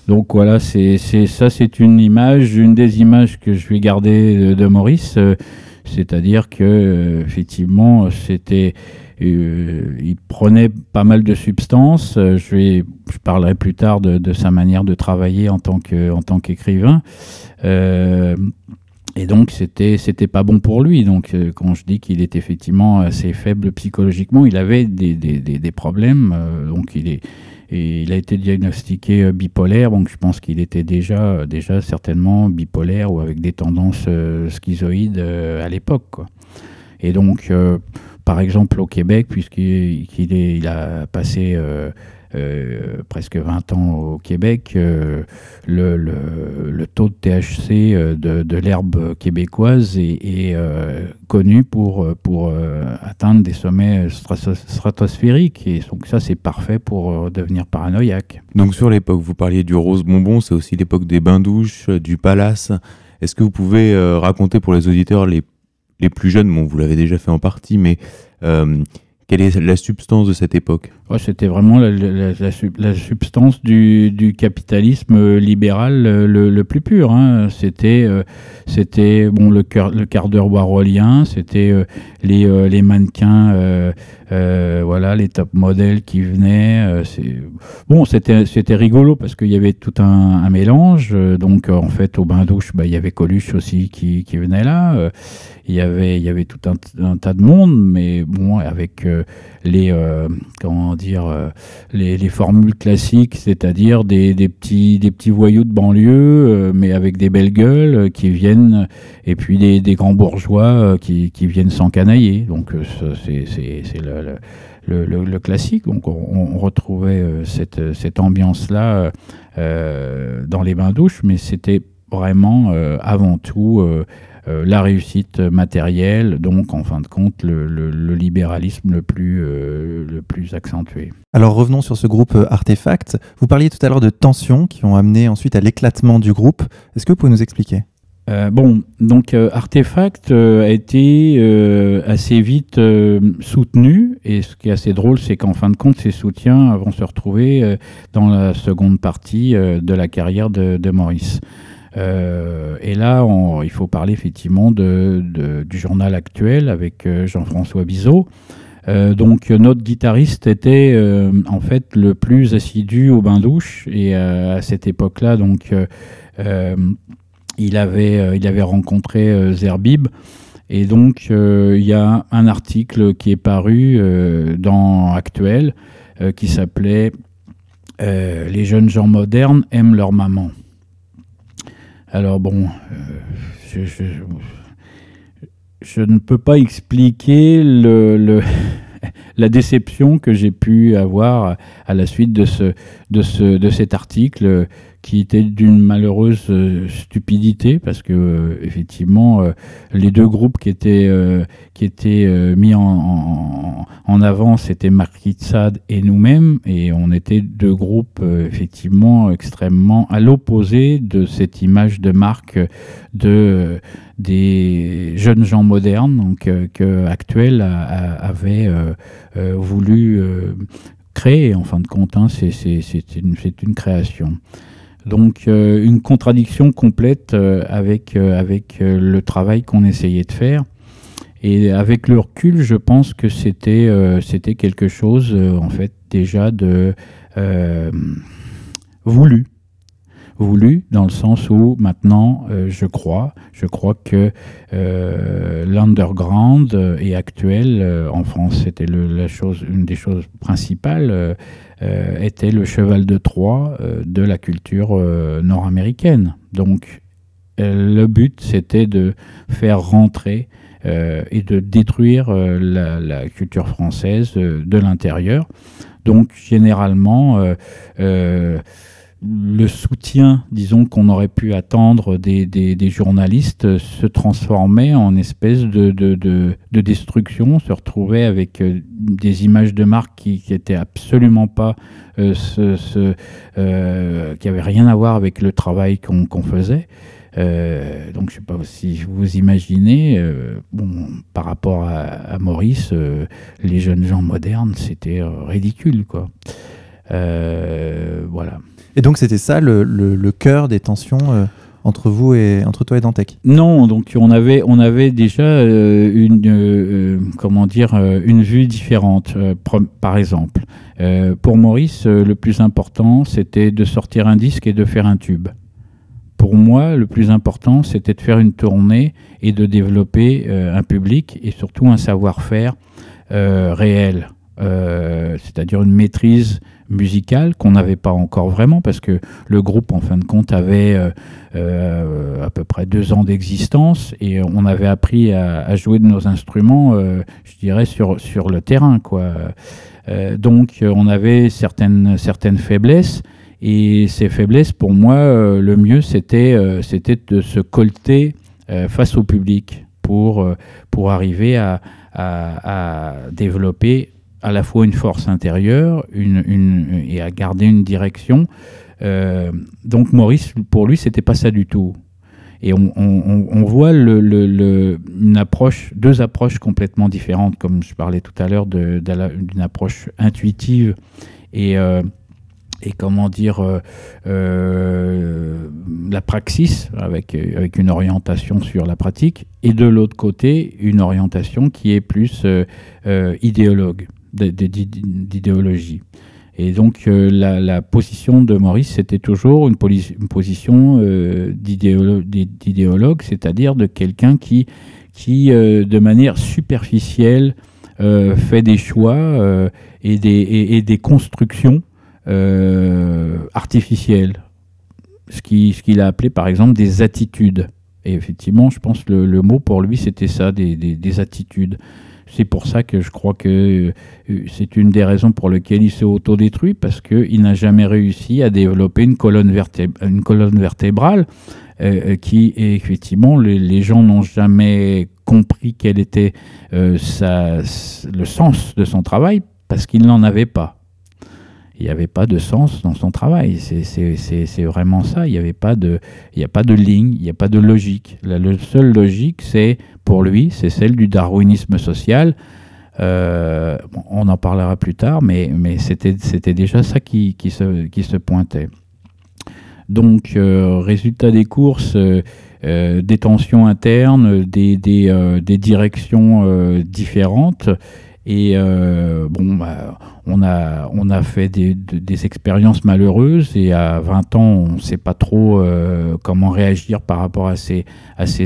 Donc voilà, c'est ça c'est une image, une des images que je vais garder de, de Maurice, euh, c'est-à-dire que effectivement c'était euh, il prenait pas mal de substances. Euh, Je, parlerai plus tard de, sa manière de travailler en tant qu'écrivain. Euh, et donc, c'était, c'était pas bon pour lui. Donc, quand je dis qu'il est effectivement assez faible psychologiquement, il avait des, problèmes. donc, il a été diagnostiqué bipolaire. Donc, je pense qu'il était déjà, certainement bipolaire ou avec des tendances schizoïdes à l'époque. Et donc, euh, par exemple, au Québec, puisqu'il a passé euh, euh, presque 20 ans au Québec, le, taux de THC de, l'herbe québécoise est, connu pour, pour atteindre des sommets stratos- stratosphériques. Et donc ça, c'est parfait pour devenir paranoïaque.
Donc sur l'époque, vous parliez du rose bonbon, c'est aussi l'époque des bains douches, euh, du palace. Est-ce que vous pouvez raconter pour les auditeurs les, les plus jeunes, bon, vous l'avez déjà fait en partie, mais euh, quelle est la substance de cette époque?
C'était vraiment la, la- la sub- la substance du, capitalisme libéral euh, le, plus pur. hein. C'était euh, c'était bon le, le quart d'heure warholien, c'était euh, les, euh, mannequins, euh, euh, voilà, les top modèles qui venaient. euh, bon, c'était rigolo parce qu'il y avait tout un, mélange. euh, donc euh, en fait, au bain douche, bah, il y avait Coluche aussi qui, venait là. euh, il y avait y avait tout un, un tas de monde, mais bon, avec euh, les euh, comment dire euh, les, les formules classiques, c'est-à-dire des, petits des petits voyous de banlieue, euh, mais avec des belles gueules euh, qui viennent, et puis des, grands bourgeois qui, qui viennent s'encanailler. Donc c'est c'est le, classique. Donc on, on retrouvait cette cette ambiance là dans les bains douches, mais c'était vraiment euh, avant tout euh, euh, la réussite matérielle, donc en fin de compte le, le- le libéralisme le plus, euh, le plus accentué.
Alors revenons sur ce groupe Artefact. Vous parliez tout à l'heure de tensions qui ont amené ensuite à l'éclatement du groupe. Est-ce que vous pouvez nous expliquer?
Euh, bon, donc euh, Artefact a été assez vite soutenu, et ce qui est assez drôle, c'est qu'en fin de compte, ces soutiens vont se retrouver dans la seconde partie de la carrière de, de Maurice. Euh, et là, il faut parler effectivement du journal actuel avec euh, Jean-François Bizot. Euh, donc notre guitariste était en fait le plus assidu au bain-douche et euh, à cette époque-là, donc il avait il avait rencontré Zerbib et donc il y a un article qui est paru dans Actuel qui s'appelait Les jeunes gens modernes aiment leur maman. Alors bon, euh, je, ne peux pas expliquer le, le- [LAUGHS] la déception que j'ai pu avoir à la suite de, ce, de, ce, de cet article qui était d'une malheureuse euh, stupidité parce que euh, effectivement euh, les deux groupes qui étaient, qui étaient mis en, en, avant c'était Marquis de Sade et nous-mêmes et on était deux groupes effectivement extrêmement à l'opposé de cette image de marque de des jeunes gens modernes donc que Actuel avait voulu créer. En fin de compte hein, c'est une, c'est une création donc euh, une contradiction complète euh, avec, euh, avec le travail qu'on essayait de faire. Et avec le recul, je pense que c'était quelque chose, en fait, déjà de voulu. Voulu, dans le sens où maintenant, je crois, je crois que l'underground est actuel en France. C'était la chose, une des choses principales. Euh, était le cheval de Troie euh, de la culture euh, nord-américaine. Donc le but, c'était de faire rentrer et de détruire la, culture française de l'intérieur. Donc généralement, le soutien, disons, qu'on aurait pu attendre des, journalistes se transformait en espèce de, de, de- de destruction, se retrouvait avec euh, des images de marque qui, qui étaient absolument pas, euh, ce, euh, qui avaient rien à voir avec le travail qu'on faisait. Donc je sais pas si vous imaginez, bon, par rapport à, Maurice, les jeunes gens modernes, c'était ridicule, quoi. Voilà.
Et donc c'était ça le, cœur des tensions euh, entre vous et entre toi et Dantec?
Non, donc on avait, on avait déjà euh, une, euh, comment dire, une vue différente. par exemple, pour Maurice, le plus important, c'était de sortir un disque et de faire un tube. Pour moi, le plus important, c'était de faire une tournée et de développer un public et surtout un savoir-faire réel, Euh, c'est-à-dire une maîtrise musicale qu'on n'avait pas encore vraiment parce que le groupe, en fin de compte, avait euh, euh, à peu près deux ans d'existence et on avait appris à, jouer de nos instruments, je dirais, sur, sur le terrain. Quoi. Donc on avait certaines, certaines faiblesses et ces faiblesses, pour moi, le mieux, c'était de se colter face au public pour, pour arriver à- à développer à la fois une force intérieure et à garder une direction. Euh, donc Maurice, pour lui, c'était pas ça du tout. Et on, voit une approche, deux approches complètement différentes, comme je parlais tout à l'heure d'une approche intuitive et, euh, comment dire, euh, la praxis avec, avec une orientation sur la pratique, et de l'autre côté, une orientation qui est plus idéologue, d'idéologie. Et donc euh, la, position de Maurice, c'était toujours une, position euh, d'idéolo- d'id- d'idéologue, c'est-à-dire de quelqu'un qui, qui euh, de manière superficielle, fait des choix et, des, constructions artificielles. Ce qui- ce qu'il a appelé par exemple des attitudes. Et effectivement, je pense que le, mot pour lui, c'était ça, des attitudes. C'est pour ça que je crois que euh, c'est une des raisons pour lesquelles il s'est autodétruit, parce qu'il n'a jamais réussi à développer une colonne, vertébrale euh, euh, qui, effectivement, les, gens n'ont jamais compris quel était euh, le sens de son travail, parce qu'il n'en avait pas. Il n'y avait pas de sens dans son travail. C'est- vraiment ça. Il n'y avait pas de, a pas de ligne, il n'y a pas de logique. La le- seule logique, c'est pour lui, c'est celle du darwinisme social. Euh, on en parlera plus tard, mais, c'était déjà ça qui, se, pointait. Donc, euh, résultat des courses, euh, des tensions internes, des, directions différentes. Et euh, bon, bah, on, a, fait des, de- des expériences malheureuses et à 20 ans, on ne sait pas trop euh, comment réagir par rapport à ces,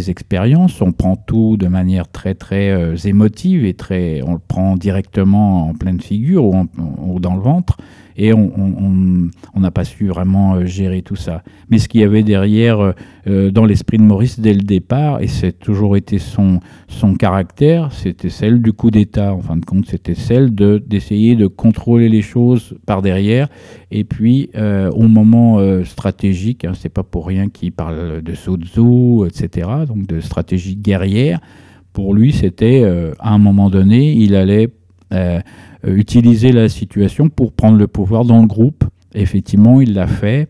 expériences. On prend tout de manière très très euh, émotive et très, on le prend directement en pleine figure ou dans le ventre et on n'a pas su vraiment euh, gérer tout ça. Mais ce qu'il y avait derrière euh, euh, dans l'esprit de Maurice dès le départ, et c'est toujours été son, caractère, c'était celle du coup d'État. En fin de compte, c'était celle de d'essayer de contrôler les choses par derrière. Et puis, au moment stratégique, hein, c'est pas pour rien qu'il parle de Sun Tzu, etc., donc de stratégie guerrière. Pour lui, c'était à un moment donné, il allait euh, euh, utiliser la situation pour prendre le pouvoir dans le groupe. Effectivement, il l'a fait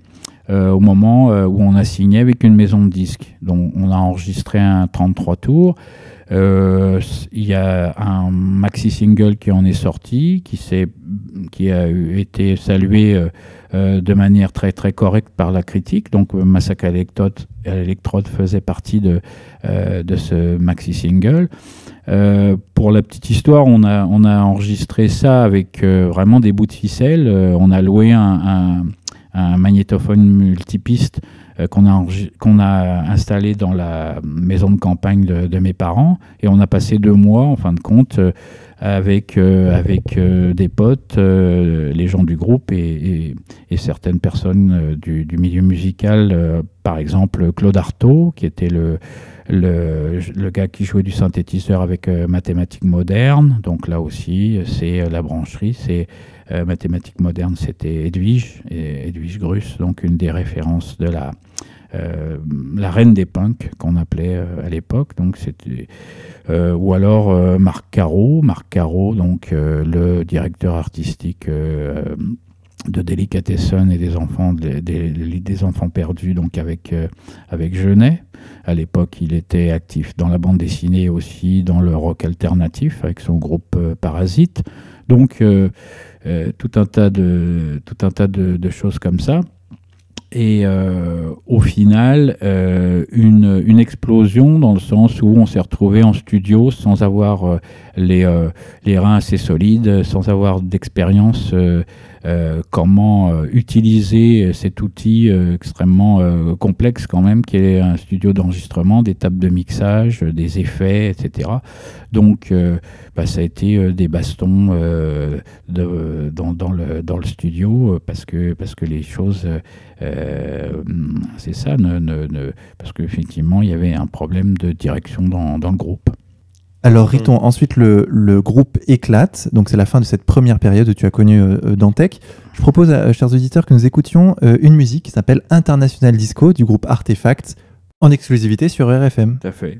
euh, au moment où on a signé avec une maison de disques. Donc, on a enregistré un 33 tours. Il y a un maxi single qui en est sorti, qui, s'est- qui a été salué de manière très très correcte par la critique. Donc, Massacre à l'électrode, faisait partie de, de ce maxi single. Euh, pour la petite histoire, on a, enregistré ça avec euh, vraiment des bouts de ficelle. Euh, on a loué un, un- un magnétophone multipiste qu'on a, installé dans la maison de campagne de, mes parents. Et on a passé deux mois, en fin de compte, avec, euh, avec euh, des potes, euh, les gens du groupe et, certaines personnes du, milieu musical. par exemple, Claude Artaud, qui était le, le, gars qui jouait du synthétiseur avec euh, mathématiques modernes. Donc là aussi, c'est euh, la brancherie, c'est euh, mathématiques modernes, c'était Edwige, Edwige Grus, donc une des références de la, la reine des punks qu'on appelait euh, à l'époque. Donc c'était euh, ou alors euh, Marc Caro, Marc Caro, donc euh, le directeur artistique euh, de Delicatessen et des enfants des, enfants perdus, donc avec euh, avec Genet. À l'époque, il était actif dans la bande dessinée et aussi dans le rock alternatif avec son groupe euh, Parasite. Donc euh, euh, tout un tas de tout un tas de choses comme ça. Et euh, au final, euh, une, une explosion dans le sens où on s'est retrouvé en studio sans avoir euh, les, euh, les reins assez solides, sans avoir d'expérience euh, comment euh, utiliser cet outil euh, extrêmement euh, complexe quand même, qui est un studio d'enregistrement, des tables de mixage, euh, des effets, etc. Donc euh, bah, ça a été euh, des bastons euh, de, dans, dans, le, dans le studio euh, parce que, parce que les choses, euh, euh, c'est ça, ne, ne, ne- parce qu'effectivement il y avait un problème de direction dans, dans le groupe.
Alors Riton, ensuite le, le groupe éclate, donc c'est la fin de cette première période où tu as connu euh, euh, Dantec. Je propose, à, chers auditeurs, que nous écoutions euh, une musique qui s'appelle International Disco du groupe Artefact en exclusivité sur RFM.
Tout à fait.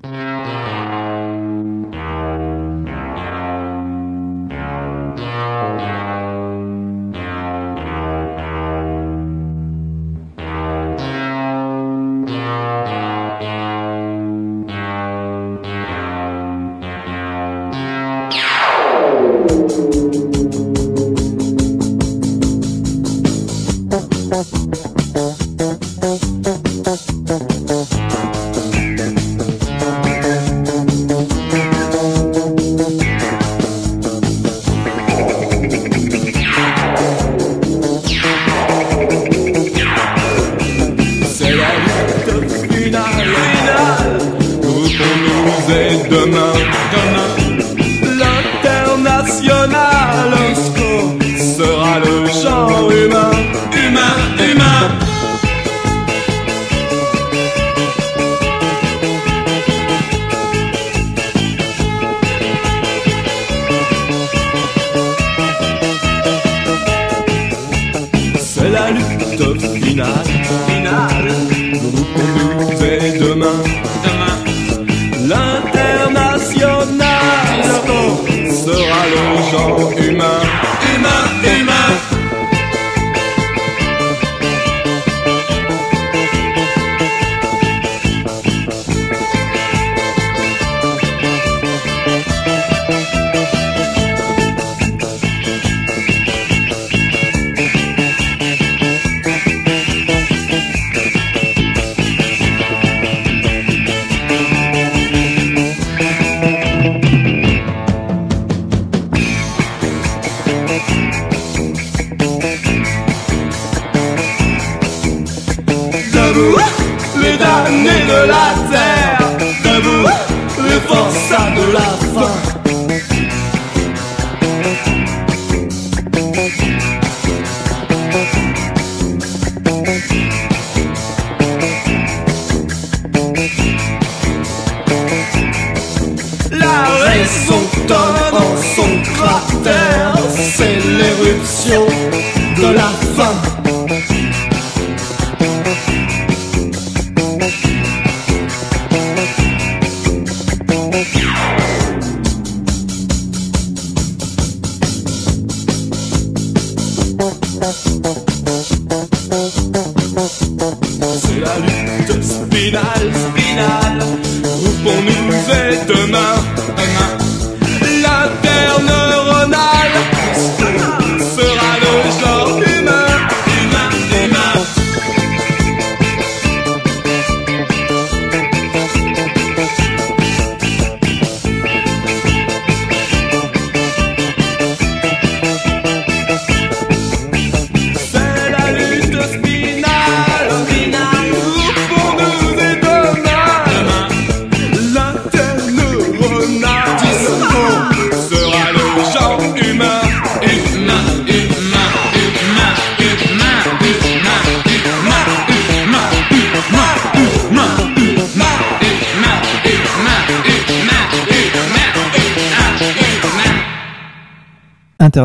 from?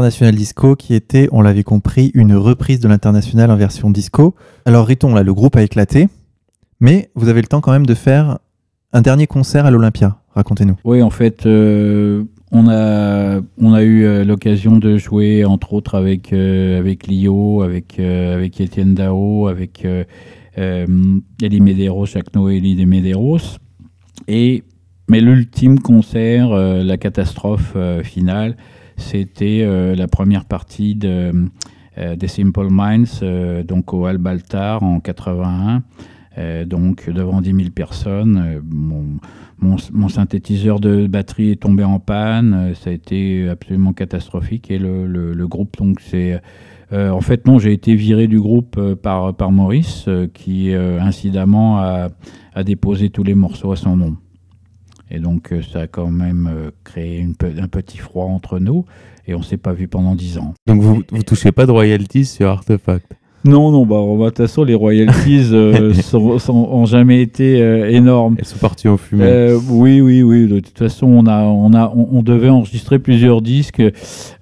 International Disco qui était, on l'avait compris, une reprise de l'International en version disco. Alors Riton, là, le groupe a éclaté, mais vous avez le temps quand même de faire un dernier concert à l'Olympia. Racontez-nous.
Oui, en fait, euh, on, a, on a eu euh, l'occasion de jouer, entre autres, avec, euh, avec Lio, avec, avec Étienne Dao, avec Elie Medeiros, Jacques Noé, Elie de Medeiros. Et, mais l'ultime concert, la catastrophe finale, c'était euh, la première partie de, euh, des Simple Minds, euh, donc au Albaltar en 81. euh, donc devant 10 000 personnes, mon, mon, synthétiseur de batterie est tombé en panne, ça a été absolument catastrophique et le, le- le groupe, donc c'est... en fait, non, j'ai été viré du groupe par, par Maurice, qui incidemment a, a déposé tous les morceaux à son nom. Et donc, euh, ça a quand même euh, créé un petit froid entre nous, et on s'est pas vu pendant dix ans.
Donc vous, vous touchez pas de royalties sur Artefact?
Non, non, bah, de toute façon, les royalties euh, [LAUGHS] sont, sont- ont jamais été euh, énormes.
Elles sont parties en fumée.
Euh, oui, oui, oui. De toute façon, on a, on a, on, on devait enregistrer plusieurs disques.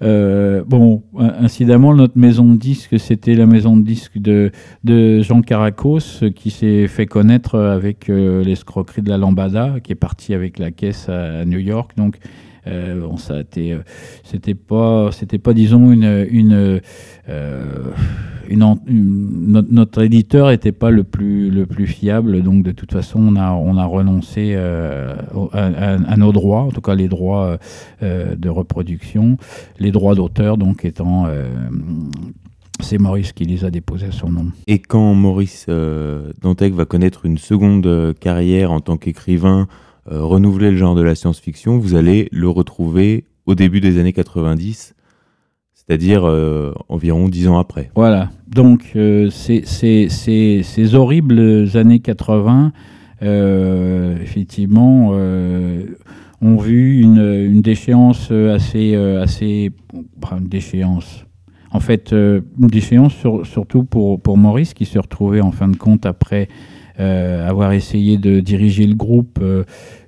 Euh, bon, in- incidemment, notre maison de disques, c'était la maison de disques de, de Jean Caracos, qui s'est fait connaître avec euh, l'escroquerie de la Lambada, qui est parti avec la caisse à, à New York. Donc, euh, bon, ça a euh, c'était pas, c'était pas, disons, une, une, euh, notre, notre éditeur était pas le plus, le plus fiable. Donc, de toute façon, on a, on a renoncé à, nos droits, en tout cas les droits de reproduction, les droits d'auteur, donc étant c'est Maurice qui les a déposés à son nom.
Et quand Maurice euh, Dantec va connaître une seconde carrière en tant qu'écrivain, renouveler le genre de la science-fiction, vous allez le retrouver au début des années 90, c'est-à-dire euh, environ dix ans après.
Voilà. Donc, euh, ces, ces- ces- ces horribles années 80, euh, effectivement, euh, ont vu une, une déchéance assez, euh, assez, une déchéance. En fait, euh, une déchéance sur- surtout pour, pour Maurice, qui se retrouvait en fin de compte après euh, avoir essayé de diriger le groupe, euh,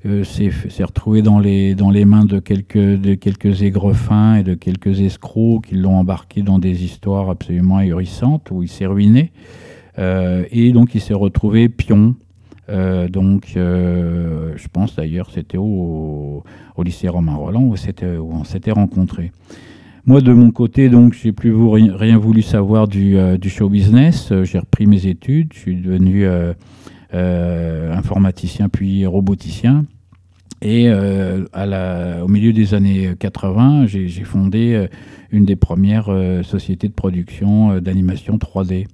euh, s'est retrouvé dans les, dans les mains de quelques, de quelques aigrefins et de quelques escrocs qui l'ont embarqué dans des histoires absolument ahurissantes où il s'est ruiné. Euh, et donc il s'est retrouvé pion. Euh, donc, euh, je pense d'ailleurs, c'était au, au lycée Romain Roland où, où on s'était rencontrés. Moi, de mon côté, donc, j'ai plus rien, voulu savoir du, euh, show business. Euh, J'ai repris mes études. Je suis devenu euh, informaticien puis roboticien. Et au milieu des années 80, j'ai fondé une des premières sociétés de production d'animation 3D,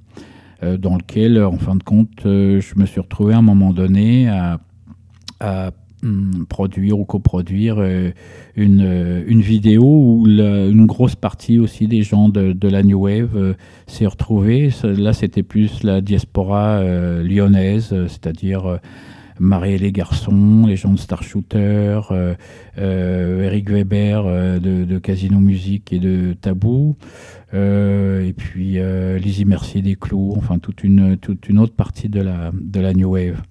euh, dans lequel, en fin de compte, je me suis retrouvé à un moment donné à, produire ou coproduire euh, une, euh, une vidéo où une grosse partie aussi des gens de, la New Wave euh, s'est retrouvée. Là, c'était plus la diaspora lyonnaise, c'est-à-dire Marie et les garçons, les gens de Star Shooter, Eric Weber de, Casino Musique et de Tabou, et puis Lizzie Mercier des Clous, enfin toute une, autre partie de la New Wave.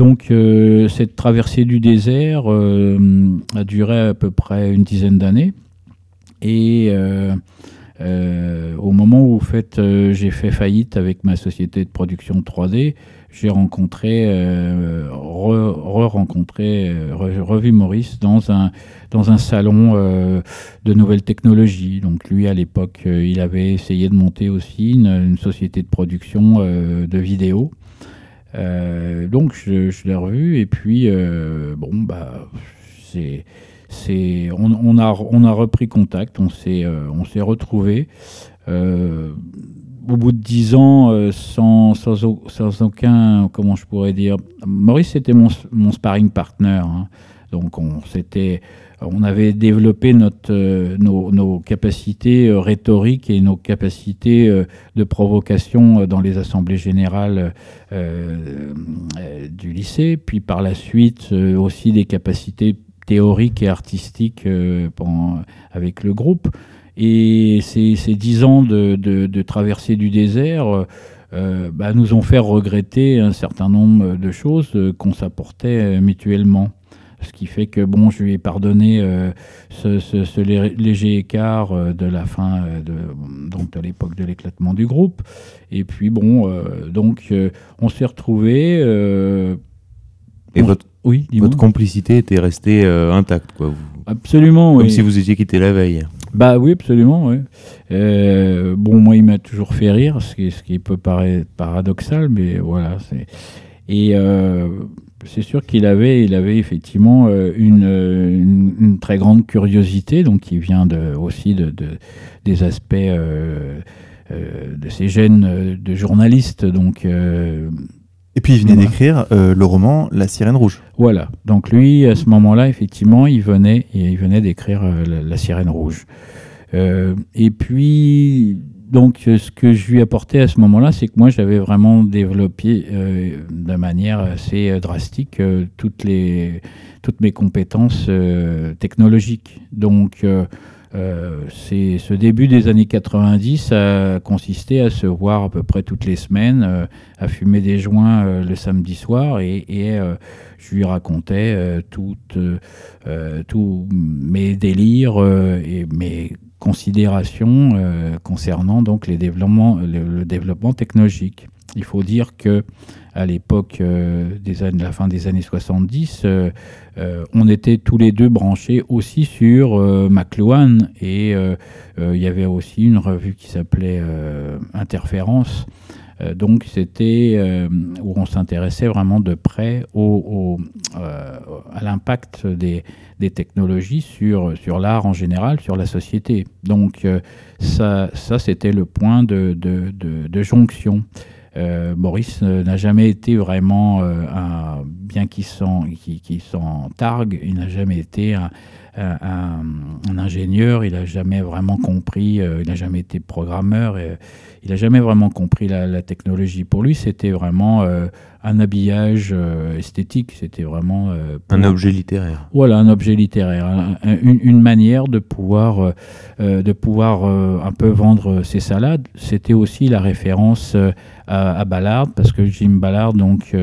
Donc euh, cette traversée du désert euh, a duré à peu près une dizaine d'années. Et euh, au moment où j'ai fait faillite avec ma société de production 3D, j'ai rencontré, re- re-rencontré, re- revu Maurice dans un, dans un salon de nouvelles technologies. Donc lui, à l'époque, il avait essayé de monter aussi une, société de production de vidéos. Euh, donc je, l'ai revu et puis euh, bon bah c'est c'est on, a on a repris contact on s'est euh, on s'est retrouvé euh, au bout de dix ans sans, sans, au- sans aucun comment je pourrais dire Maurice c'était mon, mon sparring partner hein. donc on s'était on avait développé euh, nos, capacités euh, rhétoriques et nos capacités euh, de provocation dans les assemblées générales du lycée, puis par la suite aussi des capacités théoriques et artistiques avec le groupe. Et ces, dix ans de, traversée du désert bah, nous ont fait regretter un certain nombre de choses qu'on s'apportait mutuellement. Ce qui fait que bon, je lui ai pardonné euh, ce, ce- ce lé- léger écart euh, de la fin euh, de, donc de l'époque de l'éclatement du groupe. Et puis bon, donc on s'est retrouvés.
Et
on-
votre,
oui,
votre complicité était restée intacte, quoi. Vous-
Absolument,
Comme
oui.
si vous étiez quitté la veille.
Bah oui, absolument. oui. Bon, moi, il m'a toujours fait rire, ce qui, ce qui peut paraître paradoxal, mais voilà. Et c'est sûr qu'il avait, il avait effectivement euh, une, euh, une, une très grande curiosité, donc qui vient de, aussi de, de- des aspects euh, euh, de ses gènes de journaliste. Donc euh,
Et puis il venait
Voilà.
d'écrire le roman La Sirène Rouge.
Voilà. Donc lui, à ce moment-là, effectivement, il venait, il venait d'écrire la, La Sirène Rouge. Et puis, donc, euh, ce que je lui apportais à ce moment-là, c'est que moi, j'avais vraiment développé euh, de manière assez euh, drastique euh, toutes mes compétences technologiques. Donc, c'est ce début des années 90 a consisté à se voir à peu près toutes les semaines, à fumer des joints le samedi soir et, je lui racontais tous mes délires et mes considérations euh, concernant donc les développements, le, développement technologique. Il faut dire que à l'époque euh, des la fin des années 70, euh, euh, on était tous les deux branchés aussi sur McLuhan et il y avait aussi une revue qui s'appelait Interférence Euh, donc c'était euh, où on s'intéressait vraiment de près au, euh, à l'impact des, des, technologies sur, sur l'art en général, sur la société. Donc ça, ça c'était le point de, de, jonction. Maurice n'a jamais été vraiment un, bien qu'il s'en, qui s'en targue, il n'a jamais été un, ingénieur, il n'a jamais vraiment compris, il n'a jamais été programmeur, il n'a jamais vraiment compris la, la, technologie. Pour lui, c'était vraiment euh, un habillage euh, esthétique, c'était vraiment...
un objet littéraire.
Voilà, un objet littéraire, un, une, une, manière de pouvoir, de pouvoir un peu vendre ses salades. C'était aussi la référence à, à, Ballard, parce que Jim Ballard donc,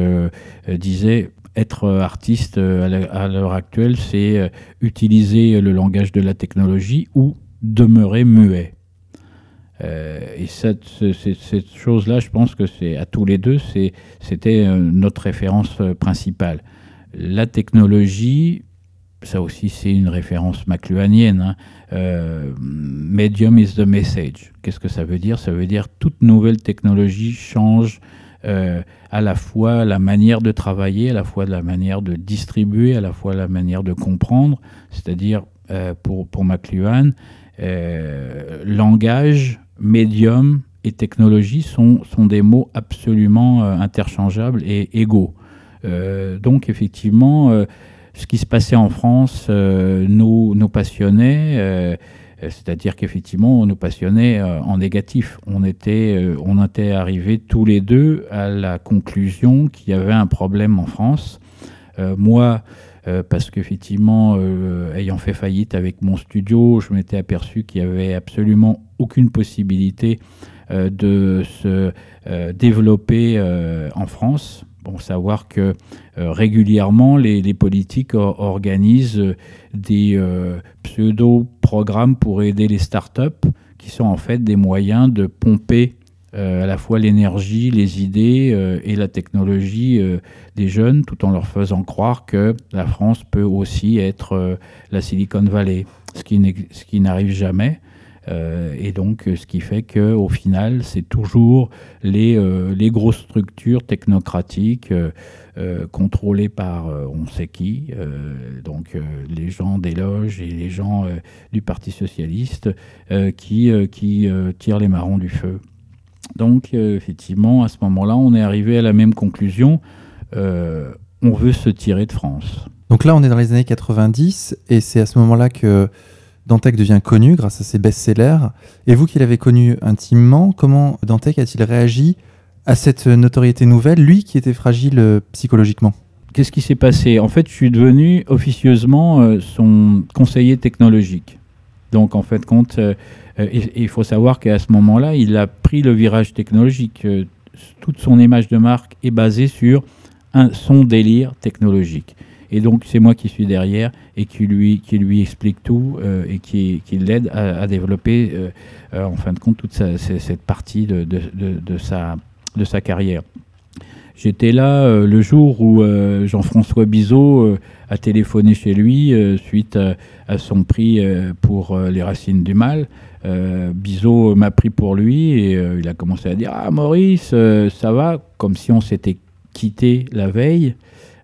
disait être artiste à l'heure actuelle, c'est utiliser le langage de la technologie ou demeurer muet. Euh, et cette, chose-là, je pense que c'est à tous les deux, c'était notre référence principale. La technologie, ça aussi c'est une référence macluanienne. Hein. Euh, medium is the message. Qu'est-ce que ça veut dire? Ça veut dire toute nouvelle technologie change euh, à la fois la manière de travailler, à la fois la manière de distribuer, à la fois la manière de comprendre. C'est-à-dire, euh, pour, pour McLuhan, euh, langage, médium et technologie sont, sont des mots absolument euh, interchangeables et égaux. Euh, donc, effectivement, ce qui se passait en France nous, nous passionnait c'est-à-dire qu'effectivement, on nous passionnait euh, en négatif. On était, euh, on était arrivés tous les deux à la conclusion qu'il y avait un problème en France. Euh, moi, euh, parce qu'effectivement, euh, ayant fait faillite avec mon studio, je m'étais aperçu qu'il n'y avait absolument aucune possibilité euh, de se développer en France. Bon, savoir que euh, régulièrement, les, politiques organisent des euh, pseudo-programmes pour aider les startups, qui sont en fait des moyens de pomper euh, à la fois l'énergie, les idées et la technologie des jeunes, tout en leur faisant croire que la France peut aussi être la Silicon Valley, ce qui n'arrive jamais. Euh, et donc, ce qui fait qu'au final, c'est toujours les, euh, grosses structures technocratiques euh, euh contrôlées par on sait qui, donc les gens des loges et les gens du Parti socialiste qui tirent les marrons du feu. Donc, effectivement, à ce moment-là, on est arrivé à la même conclusion. on veut se tirer de France.
Donc là, on est dans les années 90 et c'est à ce moment-là que Dantec devient connu grâce à ses best-sellers. Et vous qui l'avez connu intimement, comment Dantec a-t-il réagi à cette notoriété nouvelle, lui qui était fragile euh, psychologiquement?
Qu'est-ce qui s'est passé? En fait, je suis devenu officieusement euh, son conseiller technologique. Donc, en fait, compte, euh, il faut savoir qu'à ce moment-là, il a pris le virage technologique. Euh, toute son image de marque est basée sur un, son délire technologique. Et donc, c'est moi qui suis derrière et qui lui, qui lui explique tout euh, et qui, l'aide à, développer, euh, euh, en fin de compte, toute cette partie de sa carrière. J'étais là euh, le jour où euh, Jean-François Bizot euh, a téléphoné chez lui suite à, son prix pour Les Racines du Mal. Bizot m'a pris pour lui et il a commencé à dire Ah, Maurice, ça va? Comme si on s'était quitté la veille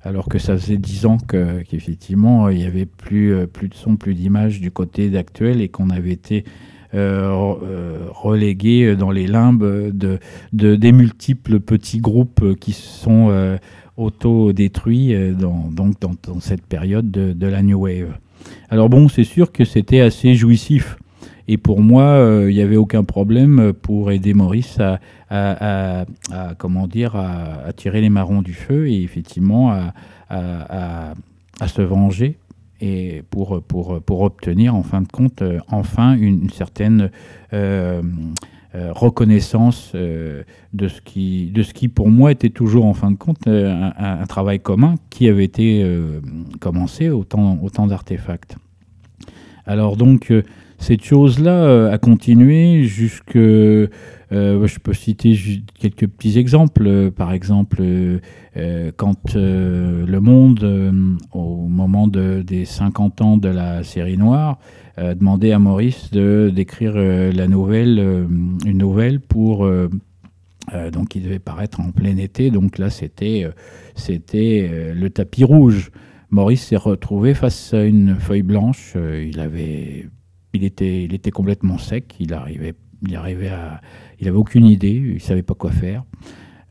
alors que ça faisait dix ans qu'effectivement qu il y avait plus, plus de son, plus d'images du côté d'actuel et qu'on avait été euh, euh, relégué dans les limbes de, de, des multiples petits groupes qui sont euh, auto-détruits dans, dans, cette période de, la New Wave. Alors bon, c'est sûr que c'était assez jouissif. Et pour moi, il n'y avait aucun problème pour aider Maurice à comment dire, à, tirer les marrons du feu et effectivement à, se venger et pour, pour, pour obtenir en fin de compte euh, enfin une, certaine euh, euh, reconnaissance de, ce qui, de ce qui pour moi était toujours en fin de compte un, travail commun qui avait été commencé au temps d'artefacts. Alors donc cette chose-là a continué jusque euh, je peux citer quelques petits exemples. Euh, par exemple, euh, quand le Monde, au moment de, des 50 ans de la série noire, demandait à Maurice d'écrire la nouvelle, une nouvelle pour donc il devait paraître en plein été. Donc là, c'était c'était le tapis rouge. Maurice s'est retrouvé face à une feuille blanche. il avait, il était, il était complètement sec. Il arrivait, il arrivait à, il avait aucune idée. Il savait pas quoi faire.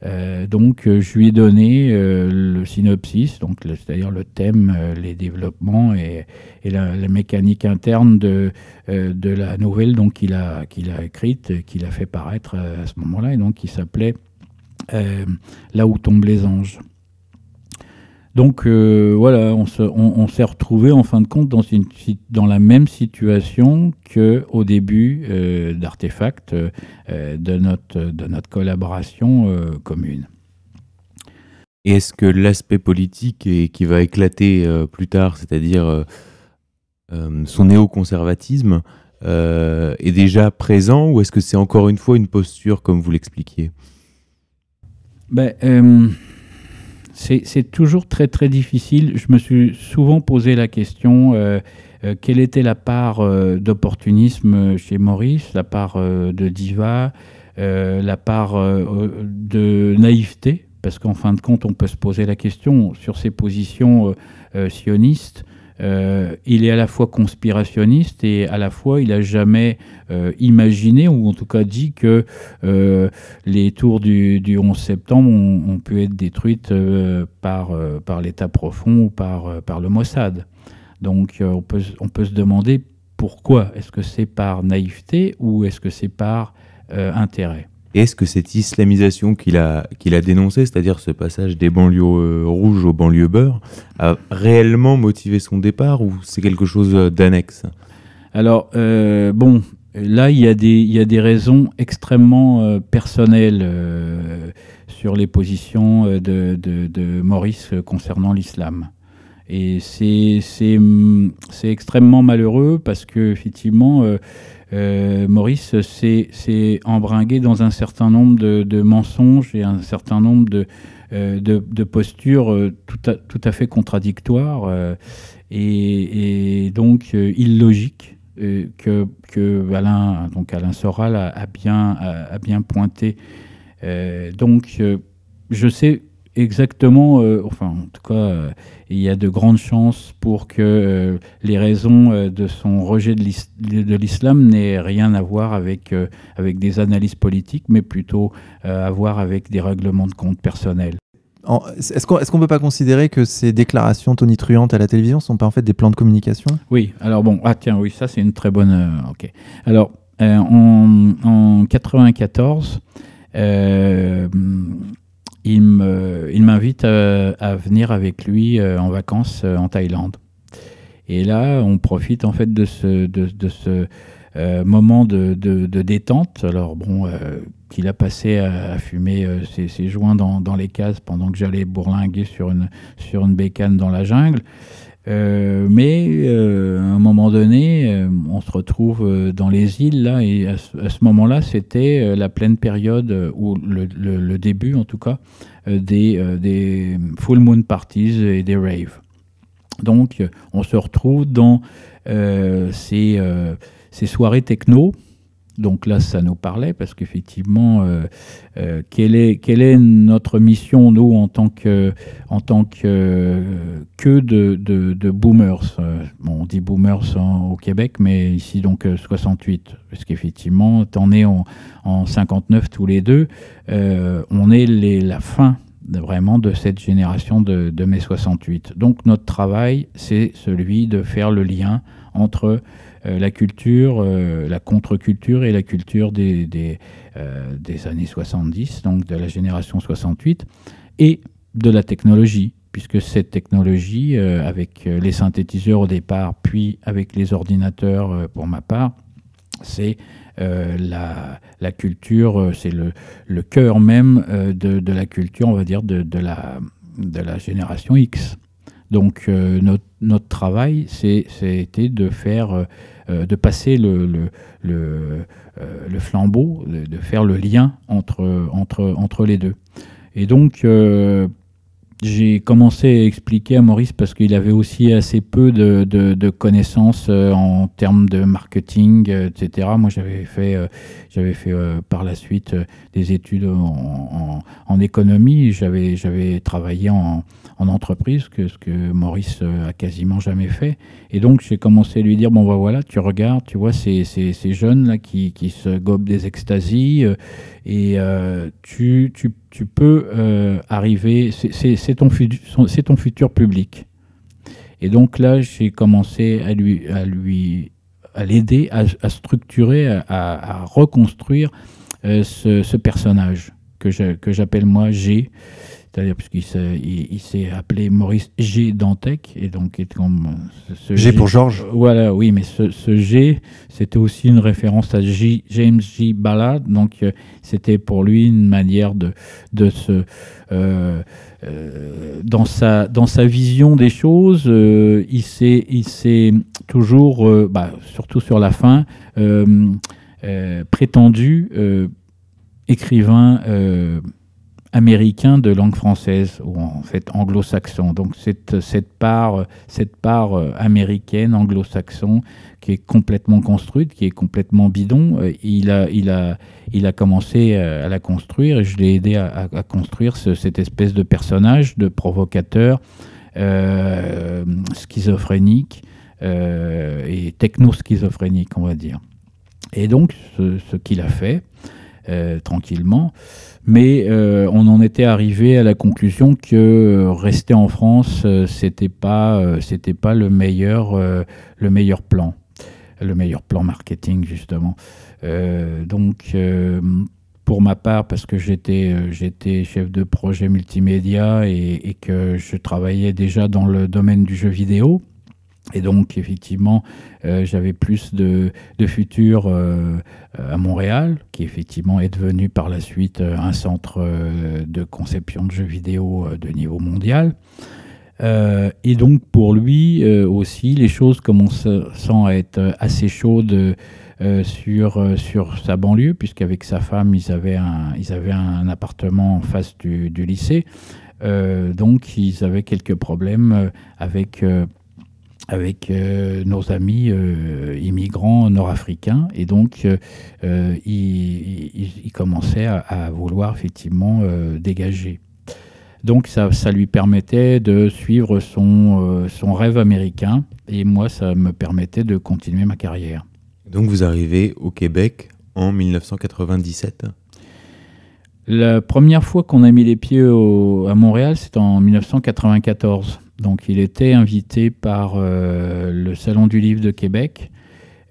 Euh, donc, euh, je lui ai donné euh, le synopsis, c'est-à-dire le thème, les développements et, la, mécanique interne de, la nouvelle qu'il a, qu'il a écrite, qu'il a fait paraître à ce moment-là, et donc qui s'appelait Là où tombent les anges. Donc euh, voilà, on, s'est retrouvé en fin de compte dans, une, dans la même situation qu'au début euh, d'Artefact, euh, de, notre, de notre collaboration commune.
Et est-ce que l'aspect politique qui va éclater plus tard, c'est-à-dire son néoconservatisme, est déjà présent ou est-ce que c'est encore une fois une posture comme vous l'expliquiez?
Ben, c'est toujours très très difficile. Je me suis souvent posé la question euh, euh, quelle était la part euh, d'opportunisme chez Maurice, la part de diva, la part de naïveté, parce qu'en fin de compte, on peut se poser la question sur ses positions sionistes. Euh, il est à la fois conspirationniste et à la fois il n'a jamais euh, imaginé ou en tout cas dit que euh, les tours du, 11 septembre ont, pu être détruites par, par l'État profond ou par, par le Mossad. Donc on peut, on peut se demander pourquoi. Est-ce que c'est par naïveté ou est-ce que c'est par intérêt?
Est-ce que cette islamisation qu'il a, dénoncée, c'est-à-dire ce passage des banlieues euh, rouges aux banlieues beurre, a réellement motivé son départ ou c'est quelque chose euh, d'annexe?
Alors, euh, bon, là, il y, a des, raisons extrêmement personnelles sur les positions de, Maurice concernant l'islam. Et c'est, c'est, c'est extrêmement malheureux parce que, effectivement, euh, Maurice s'est embringué dans un certain nombre de, mensonges et un certain nombre de, euh, postures euh, tout à, fait contradictoires et, donc illogiques que, Alain, donc Alain Soral a, bien, a bien pointé. donc je sais exactement, euh, enfin en tout cas, euh, il y a de grandes chances pour que euh, les raisons de son rejet de l'islam n'aient rien à voir avec, avec des analyses politiques, mais plutôt à voir avec des règlements de compte personnels.
Est-ce qu'on ne peut pas considérer que ces déclarations tonitruantes à la télévision ne sont pas en fait des plans de communication?
Oui, alors bon, ah tiens, oui, ça c'est une très bonne... ok. Alors, en, en 94, il m'invite à, venir avec lui euh, en vacances euh, en Thaïlande. Et là, on profite en fait de ce, de, ce euh, moment de, détente. Alors bon, qu'il a passé à, fumer ses, joints dans, dans, les cases pendant que j'allais bourlinguer sur une, sur une bécane dans la jungle. Euh, mais euh, à un moment donné, euh, on se retrouve dans les îles là, et à ce, moment-là, c'était la pleine période ou le, début, en tout cas, des, des full moon parties et des raves. Donc, on se retrouve dans ces, ces soirées techno donc là, ça nous parlait parce qu'effectivement, euh, euh, quelle, est, notre mission, nous, en tant que, en que, de, boomers bon, On dit boomers au Québec, mais ici, donc 68. Parce qu'effectivement, on est en, en 59 tous les deux. Euh, on est la fin vraiment de cette génération de, de mai 68. Donc notre travail, c'est celui de faire le lien entre euh, la culture, euh, la contre-culture et la culture des, des, euh, années 70, donc de la génération 68, et de la technologie, puisque cette technologie, avec les synthétiseurs au départ, puis avec les ordinateurs pour ma part, c'est la, la, culture, c'est le, le cœur même de, de, la culture, on va dire, de, de, la, de la génération X. Donc notre, notre, travail, c'était de faire euh, de passer le, le, euh, flambeau, de, faire le lien entre, entre, entre les deux. Et donc, euh, j'ai commencé à expliquer à Maurice parce qu'il avait aussi assez peu de, de- connaissances euh, en termes de marketing, euh, etc. Moi, j'avais fait, euh, j'avais fait par la suite des études en, en- économie. J'avais, j'avais travaillé en, en entreprise, que, ce que Maurice a quasiment jamais fait. Et donc, j'ai commencé à lui dire, bon, bah, voilà, tu regardes, tu vois, ces, ces, ces jeunes-là qui, qui se gobent des extasies, et euh, tu, tu, tu peux euh, arriver, c'est- ton, ton futur public. Et donc là, j'ai commencé à lui, à lui, à l'aider à, structurer, à, reconstruire euh, ce, personnage que je- que j'appelle moi G. C'est-à-dire puisqu'il s'est il, il s'est appelé Maurice G. Dantec et donc comme euh, ce
G pour Georges.
Voilà, oui, mais ce, ce G, c'était aussi une référence à J- James J. Ballard, donc euh, c'était pour lui une manière de, de se euh, euh, dans sa dans sa vision des choses, il s'est il s'est toujours, bah, surtout sur la fin, prétendu écrivain américain de langue française ou en fait anglo-saxon. Donc cette, cette part, cette part euh, américaine, anglo-saxon, qui est complètement construite, qui est complètement bidon, euh, il, a, il, a, il a commencé euh, à la construire et je l'ai aidé à, construire ce- cette espèce de personnage, de provocateur, schizophrénique et techno-schizophrénique, on va dire. Et donc, ce qu'il a fait, euh, tranquillement, mais euh, on en était arrivé à la conclusion que euh, rester en France, c'était pas, c'était pas le meilleur, le meilleur plan, le meilleur plan marketing justement. Donc, pour ma part, parce que j'étais, chef de projet multimédia et que je travaillais déjà dans le domaine du jeu vidéo. Et donc, effectivement, euh, j'avais plus de, de futur euh, à Montréal, qui effectivement est devenu par la suite euh, un centre euh, de conception de jeux vidéo euh, de niveau mondial. Euh, et donc, pour lui euh, aussi, les choses commencent à être assez chaudes euh, sur, euh, sur sa banlieue, puisqu'avec sa femme, ils avaient un, ils avaient un appartement en face du, lycée. Euh, donc, ils avaient quelques problèmes euh, avec euh, avec euh, nos amis euh, immigrants nord-africains. Et donc, euh, euh, ils, ils- ils commençaient à, à vouloir effectivement dégager. Donc, ça, ça lui permettait de suivre son, son rêve américain. Et moi, ça me permettait de continuer ma carrière.
Donc vous arrivez au Québec en 1997.
La première fois qu'on a mis les pieds au- à Montréal, c'est en 1994. Donc il était invité par euh, le Salon du Livre de Québec.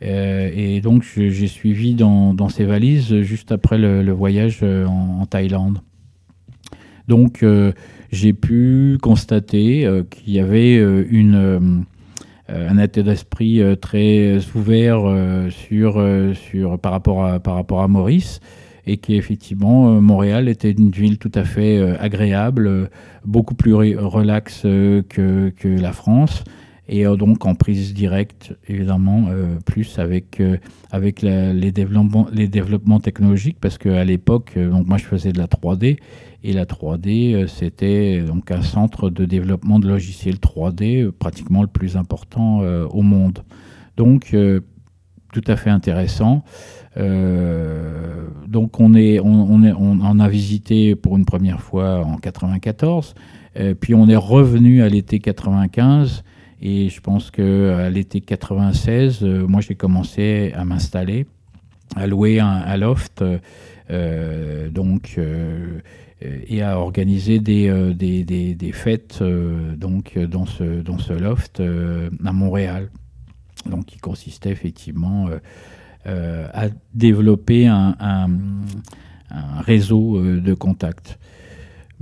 Euh, et donc j'ai suivi dans, ses valises juste après le, voyage euh, en, Thaïlande. Donc j'ai pu constater qu'il y avait une, un état d'esprit très ouvert sur, sur, par, rapport à, par rapport à Maurice et qu'effectivement euh, Montréal était une ville tout à fait euh, agréable, euh, beaucoup plus re- relax euh, que, que la France. Et donc en prise directe évidemment plus avec, avec les, développements, les développements technologiques parce qu'à l'époque donc moi je faisais de la 3D et la 3D euh, c'était donc un centre de développement de logiciels 3D euh, pratiquement le plus important au monde. Donc tout à fait intéressant euh, donc on, est, on, en a visité pour une première fois en 94, euh, puis on est revenu à l'été 95, et je pense que à l'été 96, euh, moi j'ai commencé à m'installer, à louer un, loft, donc et à organiser des, des, des, des fêtes donc dans ce, dans ce loft à Montréal. Donc qui consistait effectivement à développer un, réseau euh, de contacts.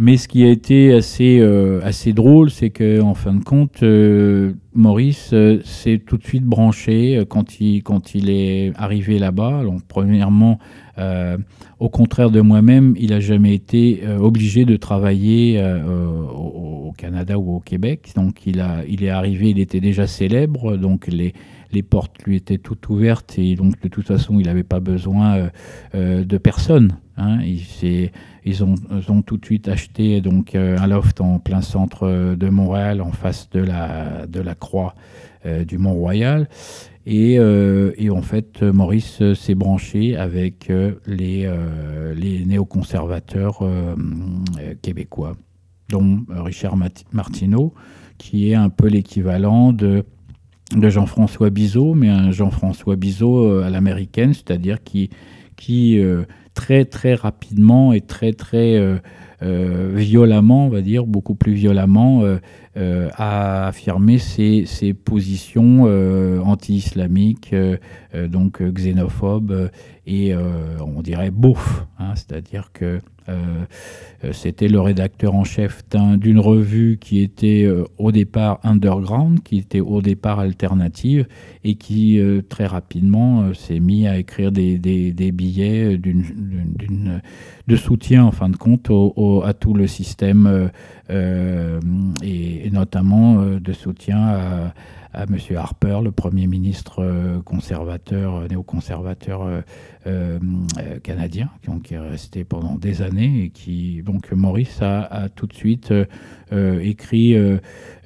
Mais ce qui a été assez, euh, assez drôle, c'est que en fin de compte, euh, Maurice euh, s'est tout de suite branché euh, quand il, quand il est arrivé là-bas. Donc, premièrement, euh, au contraire de moi-même, il n'a jamais été euh, obligé de travailler euh, au, au Canada ou au Québec. Donc, il, a, il est arrivé, il était déjà célèbre, donc les, les portes lui étaient toutes ouvertes et donc de toute façon, il n'avait pas besoin euh, euh, de personne. hein. il ils, ont, tout de suite acheté donc, euh, un loft en plein centre de Montréal, en face de la, de la croix du Mont-Royal. Et, euh, et en fait, Maurice s'est branché avec les, les néoconservateurs québécois, dont Richard Martineau, qui est un peu l'équivalent de, de Jean-François Bizot, mais un Jean-François Bizot euh, à l'américaine, c'est-à-dire qui, qui euh, très très rapidement et très très euh, euh, violemment, on va dire, beaucoup plus violemment, euh, euh, a affirmé ses, ses positions anti-islamiques, donc xénophobes et on dirait beauf, hein, c'est-à-dire que c'était le rédacteur en chef d'un- d'une revue qui était au départ underground, qui était au départ alternative et qui très rapidement s'est mis à écrire des, des- des billets de soutien en fin de compte à tout le système euh, euh, et, et notamment euh, de soutien à, à M. Harper, le Premier ministre euh, conservateur, euh, néoconservateur euh, canadien, qui est resté pendant des années et qui, donc Maurice a, tout de suite écrit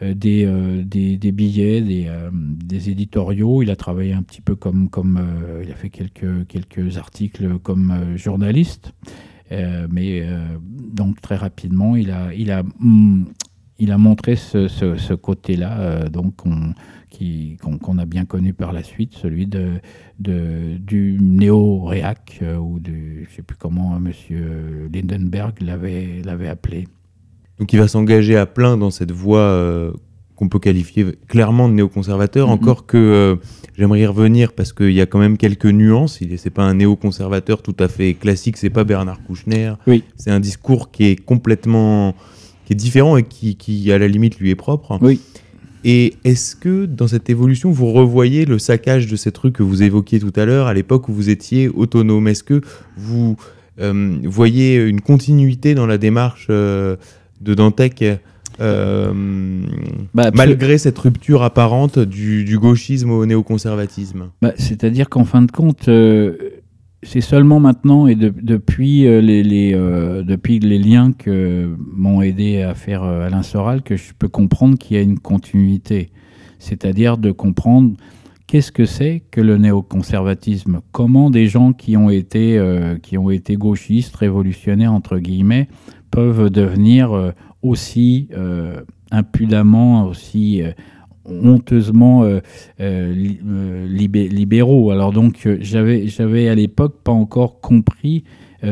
des, des, billets, des, des éditoriaux. Il a travaillé un petit peu comme, comme il a fait quelques, quelques articles comme journaliste. Mais donc très rapidement, il a, il a, hum, il a montré ce, ce- ce côté-là, euh, donc qu'on a bien connu par la suite, celui de, de- du néo-réac, euh, ou du, je ne sais plus comment M. Lindenberg l'avait appelé.
Donc il va s'engager à plein dans cette voie euh, qu'on peut qualifier clairement de néoconservateur,
Mhm.
encore que euh, j'aimerais y revenir parce qu'il y a quand même quelques nuances. Il n'est pas un néoconservateur tout à fait classique, c'est pas Bernard Kouchner.
Oui.
C'est un discours qui est complètement qui est différent et qui, qui, à la limite lui est propre.
Oui.
Et est-ce que dans cette évolution, vous revoyez le saccage de ces trucs que vous évoquiez tout à l'heure, à l'époque où vous étiez autonome? Est-ce que vous euh, voyez une continuité dans la démarche euh, de Dantec euh,
Bah,
malgré cette rupture apparente du, du gauchisme au néoconservatisme?
Bah, C'est-à-dire qu'en fin de compte, c'est seulement maintenant et euh, euh, depuis les liens que m'ont aidé à faire euh, Alain Soral que je peux comprendre qu'il y a une continuité. C'est-à-dire de comprendre qu'est-ce que c'est que le néoconservatisme? Comment des gens qui ont été, gauchistes, révolutionnaires, entre guillemets, peuvent devenir aussi impudemment, aussi honteusement euh, euh, euh, libé- libéraux. Alors donc j'avais à l'époque pas encore compris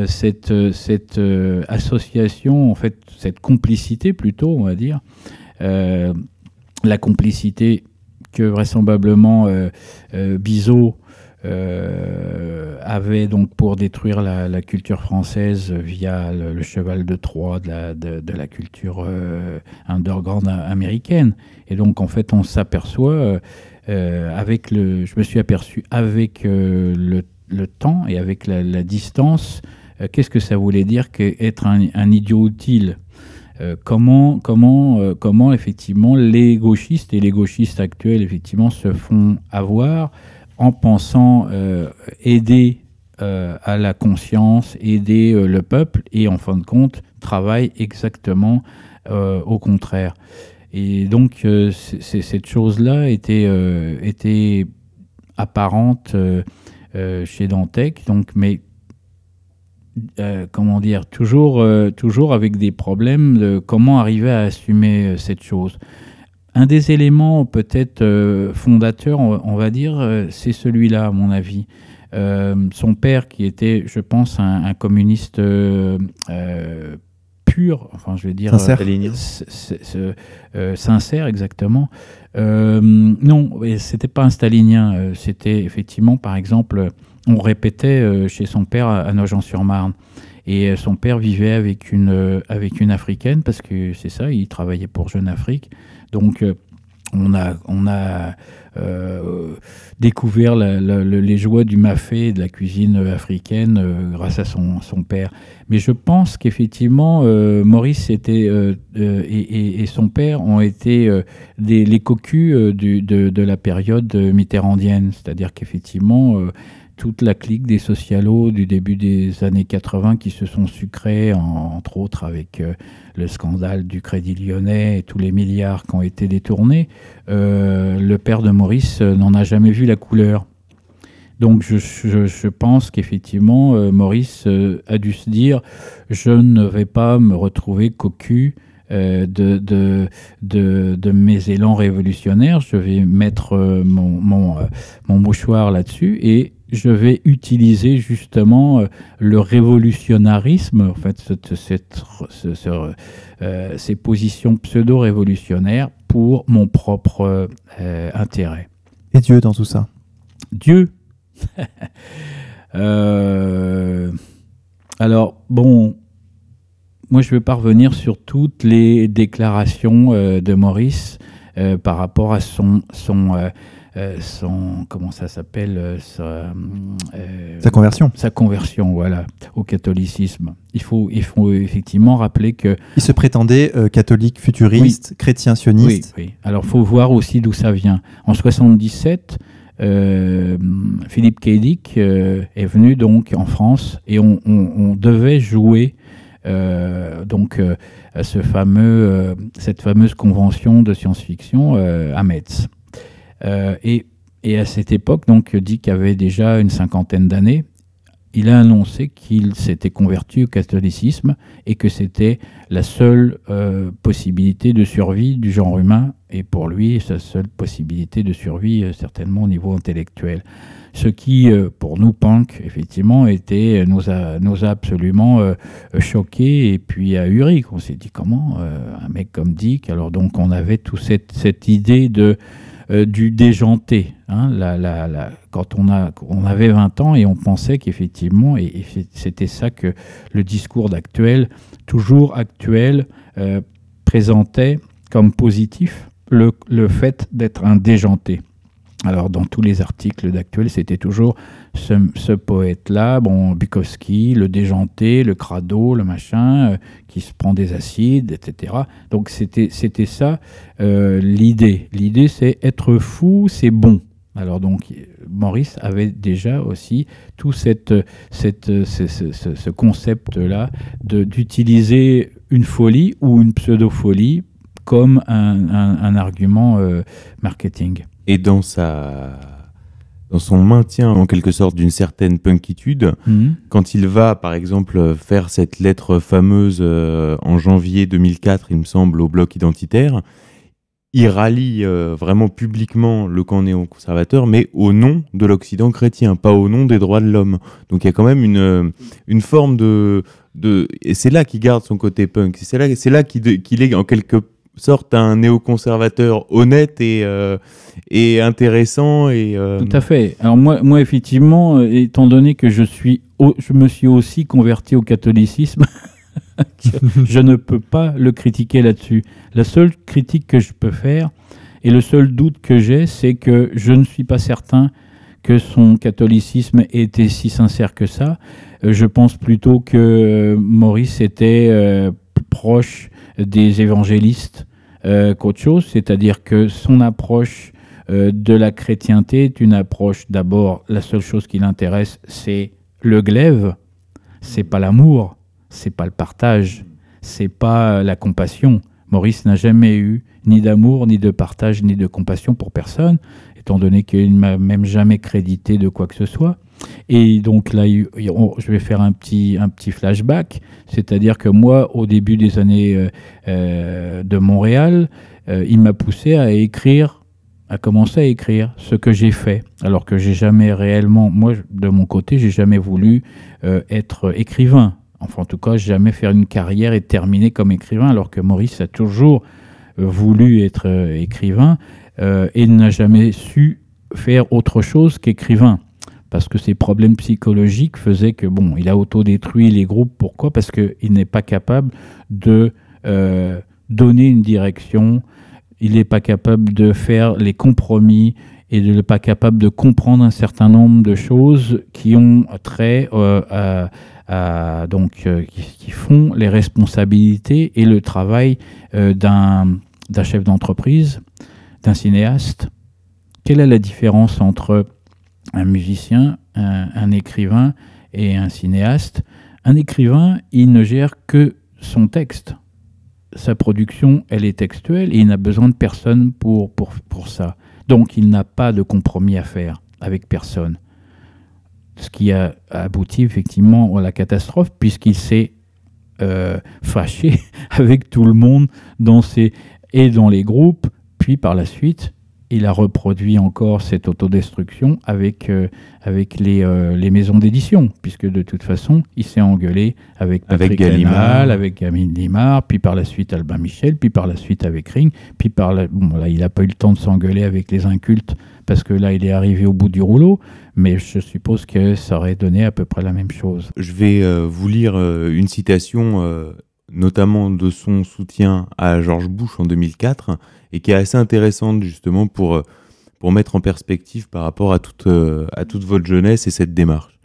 cette cette association en fait cette complicité plutôt on va dire la complicité que vraisemblablement Bizot euh, avait donc pour détruire la, culture française via le, cheval de Troie de la, culture euh, underground américaine. Et donc en fait on s'aperçoit euh, euh, avec le, je me suis aperçu avec euh, le, temps et avec la, distance, qu'est-ce que ça voulait dire qu'être un, un idiot utile? Comment, comment, comment effectivement les gauchistes et les gauchistes actuels effectivement se font avoir en pensant euh, aider euh, à la conscience, aider euh, le peuple et en fin de compte travaillent exactement au contraire. Et donc cette chose-là était, était apparente chez Dantec, donc, mais comment dire, toujours, toujours avec des problèmes de comment arriver à assumer cette chose. Un des éléments peut-être euh, fondateurs, on, on va dire, euh, c'est celui-là, à mon avis. Euh, son père, qui était, je pense, un, un communiste pur, enfin, je vais dire,
Sincère.
Euh, sincère, exactement. Euh, non, et c'était pas un stalinien. C'était effectivement, par exemple, on répétait chez son père à, à Nogent-sur-Marne. Et son père vivait avec une, avec une africaine, parce que c'est ça, il travaillait pour Jeune Afrique. Donc, euh, on a, on a euh, découvert les joies du mafé de la cuisine africaine euh, grâce à son, son père. Mais je pense qu'effectivement, Maurice était, et, et- son père ont été des, les cocus de, de la période mitterrandienne. C'est-à-dire qu'effectivement, toute la clique des socialos du début des années 80 qui se sont sucrés, entre autres avec euh, le scandale du Crédit Lyonnais et tous les milliards qui ont été détournés, euh, le père de Maurice euh, n'en a jamais vu la couleur. Donc je, pense qu'effectivement, Maurice a dû se dire, je ne vais pas me retrouver cocu de, mes élans révolutionnaires, je vais mettre mon, mon mouchoir là-dessus et je vais utiliser justement euh, le révolutionnarisme, en fait, cette, euh, ces positions pseudo-révolutionnaires pour mon propre euh, intérêt.
Et Dieu dans tout ça?
Dieu [LAUGHS] Alors, bon, moi je vais pas revenir sur toutes les déclarations de Maurice par rapport à son, son euh, son comment ça s'appelle euh,
euh, sa, conversion.
sa conversion voilà au catholicisme. Il faut il faut effectivement rappeler que
il se prétendait catholique futuriste chrétien sioniste.
Oui, oui. alors faut voir aussi d'où ça vient. En 77 Philippe Keidik est venu donc en France et on, on devait jouer donc ce fameux, cette fameuse convention de science-fiction à Metz. Euh, et, à cette époque, donc, Dick avait déjà une cinquantaine d'années. Il a annoncé qu'il s'était converti au catholicisme et que c'était la seule euh, possibilité de survie du genre humain et pour lui, sa seule possibilité de survie, euh, certainement au niveau intellectuel. Ce qui, pour nous, punk, effectivement, était, nous, a, absolument choqués et puis ahuri. On s'est dit comment un mec comme Dick? Alors donc, on avait toute cette idée de euh, du déjanté. Hein, quand on, avait 20 ans et on pensait qu'effectivement, et, c'était ça que le discours d'actuel, toujours actuel, euh, présentait comme positif le fait d'être un déjanté. Alors, dans tous les articles d'actuel, c'était toujours ce, poète-là, bon, Bukowski, le déjanté, le crado, le machin, euh, qui se prend des acides, etc. Donc, c'était ça euh, l'idée. L'idée, c'est être fou, c'est bon. Alors, donc, Maurice avait déjà aussi tout cette, cette, ce, concept-là d'utiliser une folie ou une pseudo-folie comme un, argument euh, marketing
et dans sa dans son maintien en quelque sorte d'une certaine punkitude, mhm. quand il va par exemple faire cette lettre fameuse euh, en janvier 2004, il me semble, au bloc identitaire, il rallie euh, vraiment publiquement le camp néo-conservateur, mais au nom de l'Occident chrétien, pas au nom des droits de l'homme. Donc il y a quand même une, une forme de... de et c'est là qu'il garde son côté punk, c'est là, c'est là qu'il, qu'il est en quelque sorte un néoconservateur honnête et, euh, intéressant. Et,
euh, Tout à fait. Alors moi, moi, effectivement, euh, étant donné que je, suis je me suis aussi converti au catholicisme, [LAUGHS] je ne peux pas le critiquer là-dessus. La seule critique que je peux faire, et le seul doute que j'ai, c'est que je ne suis pas certain que son catholicisme était si sincère que ça. Je pense plutôt que Maurice était proche des évangélistes euh, qu'autre chose, c'est-à-dire que son approche euh, de la chrétienté est une approche, d'abord, la seule chose qui l'intéresse, c'est le glaive, c'est pas l'amour, c'est pas le partage, c'est pas la compassion. Maurice n'a jamais eu ni d'amour, ni de partage, ni de compassion pour personne, étant donné qu'il ne m'a même jamais crédité de quoi que ce soit. Et donc là, je vais faire un petit, un petit flashback, c'est-à-dire que moi, au début des années euh, euh, de Montréal, euh, il m'a poussé à écrire, à commencer à écrire ce que j'ai fait, alors que j'ai jamais réellement, moi, de mon côté, j'ai jamais voulu être écrivain. Enfin, en tout cas, jamais faire une carrière et terminer comme écrivain, alors que Maurice a toujours voulu être écrivain et n'a jamais su faire autre chose qu'écrivain parce que ses problèmes psychologiques faisaient que, bon, il a autodétruit les groupes. Pourquoi? Parce qu'il n'est pas capable de euh, donner une direction, il n'est pas capable de faire les compromis et il n'est pas capable de comprendre un certain nombre de choses qui ont trait euh, à, donc, euh, qui, font les responsabilités et le travail d'un chef d'entreprise, d'un cinéaste. Quelle est la différence entre un musicien, un, écrivain et un cinéaste. Un écrivain, il ne gère que son texte. Sa production, elle est textuelle et il n'a besoin de personne pour, pour, pour ça. Donc il n'a pas de compromis à faire avec personne. Ce qui a abouti effectivement à la catastrophe puisqu'il s'est euh, fâché [LAUGHS] avec tout le monde dans ses, et dans les groupes, puis par la suite, il a reproduit encore cette autodestruction avec, euh, avec les, euh, les maisons d'édition, puisque de toute façon, il s'est engueulé avec Patrick
Avec Gallimard.
Avec Camille Limard, puis par la suite Albin Michel, puis par la suite avec Ring, puis par la... Bon, là, il n'a pas eu le temps de s'engueuler avec les incultes, parce que là, il est arrivé au bout du rouleau, mais je suppose que ça aurait donné à peu près la même chose.
Je vais euh, vous lire une citation, notamment de son soutien à George Bush en 2004, et qui est assez intéressante justement pour, euh, pour mettre en perspective par rapport à toute, euh, à toute votre jeunesse et cette démarche.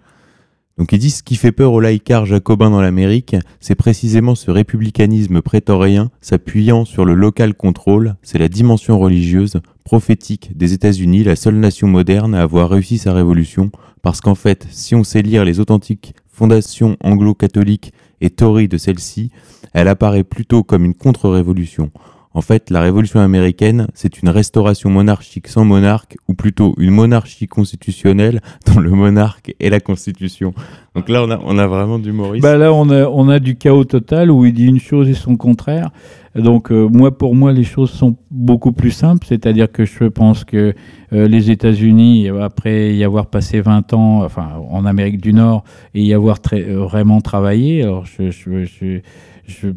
Donc il dit ce qui fait peur aux laïcars jacobins dans l'Amérique, c'est précisément ce républicanisme prétorien s'appuyant sur le local contrôle, c'est la dimension religieuse, prophétique des États-Unis, la seule nation moderne à avoir réussi sa révolution, parce qu'en fait, si on sait lire les authentiques fondations anglo-catholiques et tories de celle-ci, elle apparaît plutôt comme une contre-révolution. En fait, la révolution américaine, c'est une restauration monarchique sans monarque, ou plutôt une monarchie constitutionnelle [LAUGHS] dont le monarque est la constitution. Donc là, on a, on a vraiment du Maurice.
Bah là, on a, on a du chaos total où il dit une chose et son contraire. Donc, euh, moi, pour moi, les choses sont beaucoup plus simples. C'est-à-dire que je pense que euh, les États-Unis, après y avoir passé 20 ans, enfin, en Amérique du Nord, et y avoir euh, vraiment travaillé, alors je, je, je,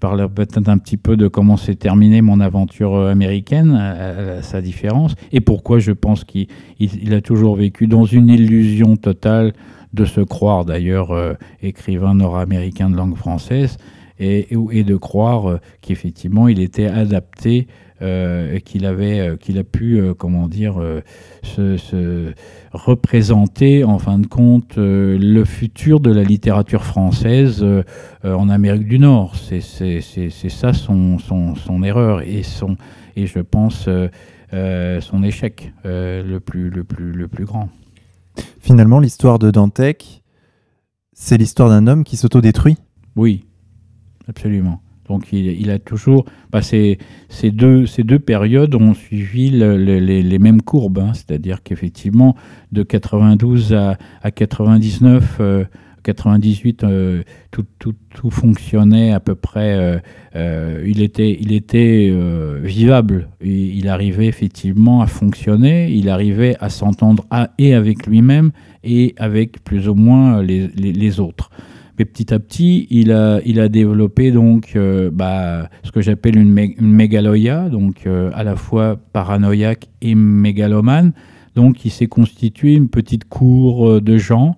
parlerai peut-être un petit peu de comment s'est terminée mon aventure américaine, à, sa différence, et pourquoi je pense qu'il il- il a toujours vécu dans une illusion totale de se croire d'ailleurs écrivain nord-américain de langue française et, et de croire euh, qu'effectivement il était adapté euh, et qu'il avait euh, qu'il a pu euh, comment dire euh, se, se représenter en fin de compte le futur de la littérature française en Amérique du Nord. C'est ça son, son son erreur et son et je pense son échec le plus le plus le plus grand.
Finalement, l'histoire de Dantec, c'est l'histoire d'un homme qui s'autodétruit.
Oui, absolument. Donc il, a toujours... Bah, ces, deux, périodes ont suivi le- le- les, mêmes courbes. hein. C'est-à-dire qu'effectivement, de 92 à, à 99, euh, 98, euh, tout, tout, fonctionnait à peu près. euh, euh, il était, euh, vivable. Il arrivait effectivement à fonctionner. Il arrivait à s'entendre et avec lui-même et avec plus ou moins les autres. Mais petit à petit, il a, développé donc euh, bah, ce que j'appelle une, mé- mégaloïa, donc euh, à la fois paranoïaque et mégalomane. Donc il s'est constitué une petite cour euh, de gens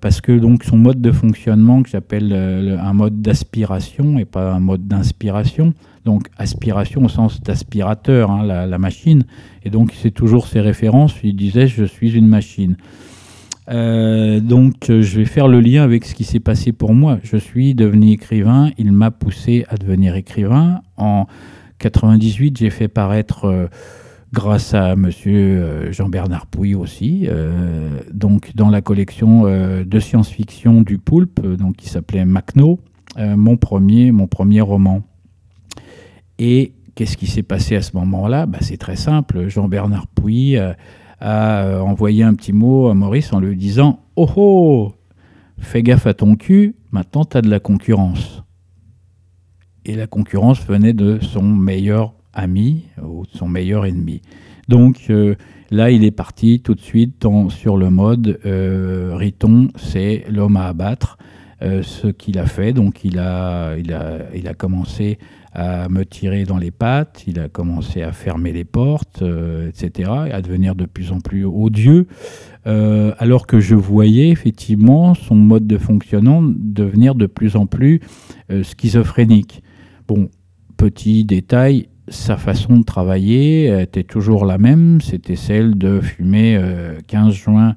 parce que donc son mode de fonctionnement que j'appelle le- un mode d'aspiration et pas un mode d'inspiration. Donc aspiration au sens d'aspirateur, hein, la, la machine. Et donc c'est toujours ses références. Il disait je suis une machine. Euh, donc, euh, je vais faire le lien avec ce qui s'est passé pour moi. Je suis devenu écrivain. Il m'a poussé à devenir écrivain. En 98, j'ai fait paraître, euh, grâce à Monsieur Jean-Bernard Pouy aussi, donc dans la collection de science-fiction du Poulpe, donc qui s'appelait Macno, mon premier, mon premier roman. Et qu'est-ce qui s'est passé à ce moment-là? Bah, C'est très simple. Jean-Bernard Pouy a euh, envoyé un petit mot à Maurice en lui disant Oh oh Fais gaffe à ton cul, maintenant tu as de la concurrence. Et la concurrence venait de son meilleur ami ou de son meilleur ennemi. Donc euh, là, il est parti tout de suite sur le mode euh, Riton, c'est l'homme à abattre. Ce qu'il a fait, donc il a, il, a, il a commencé à me tirer dans les pattes, il a commencé à fermer les portes, euh, etc., et à devenir de plus en plus odieux, euh, alors que je voyais effectivement son mode de fonctionnement devenir de plus en plus euh, schizophrénique. Bon, petit détail, sa façon de travailler était toujours la même, c'était celle de fumer euh, 15 juin,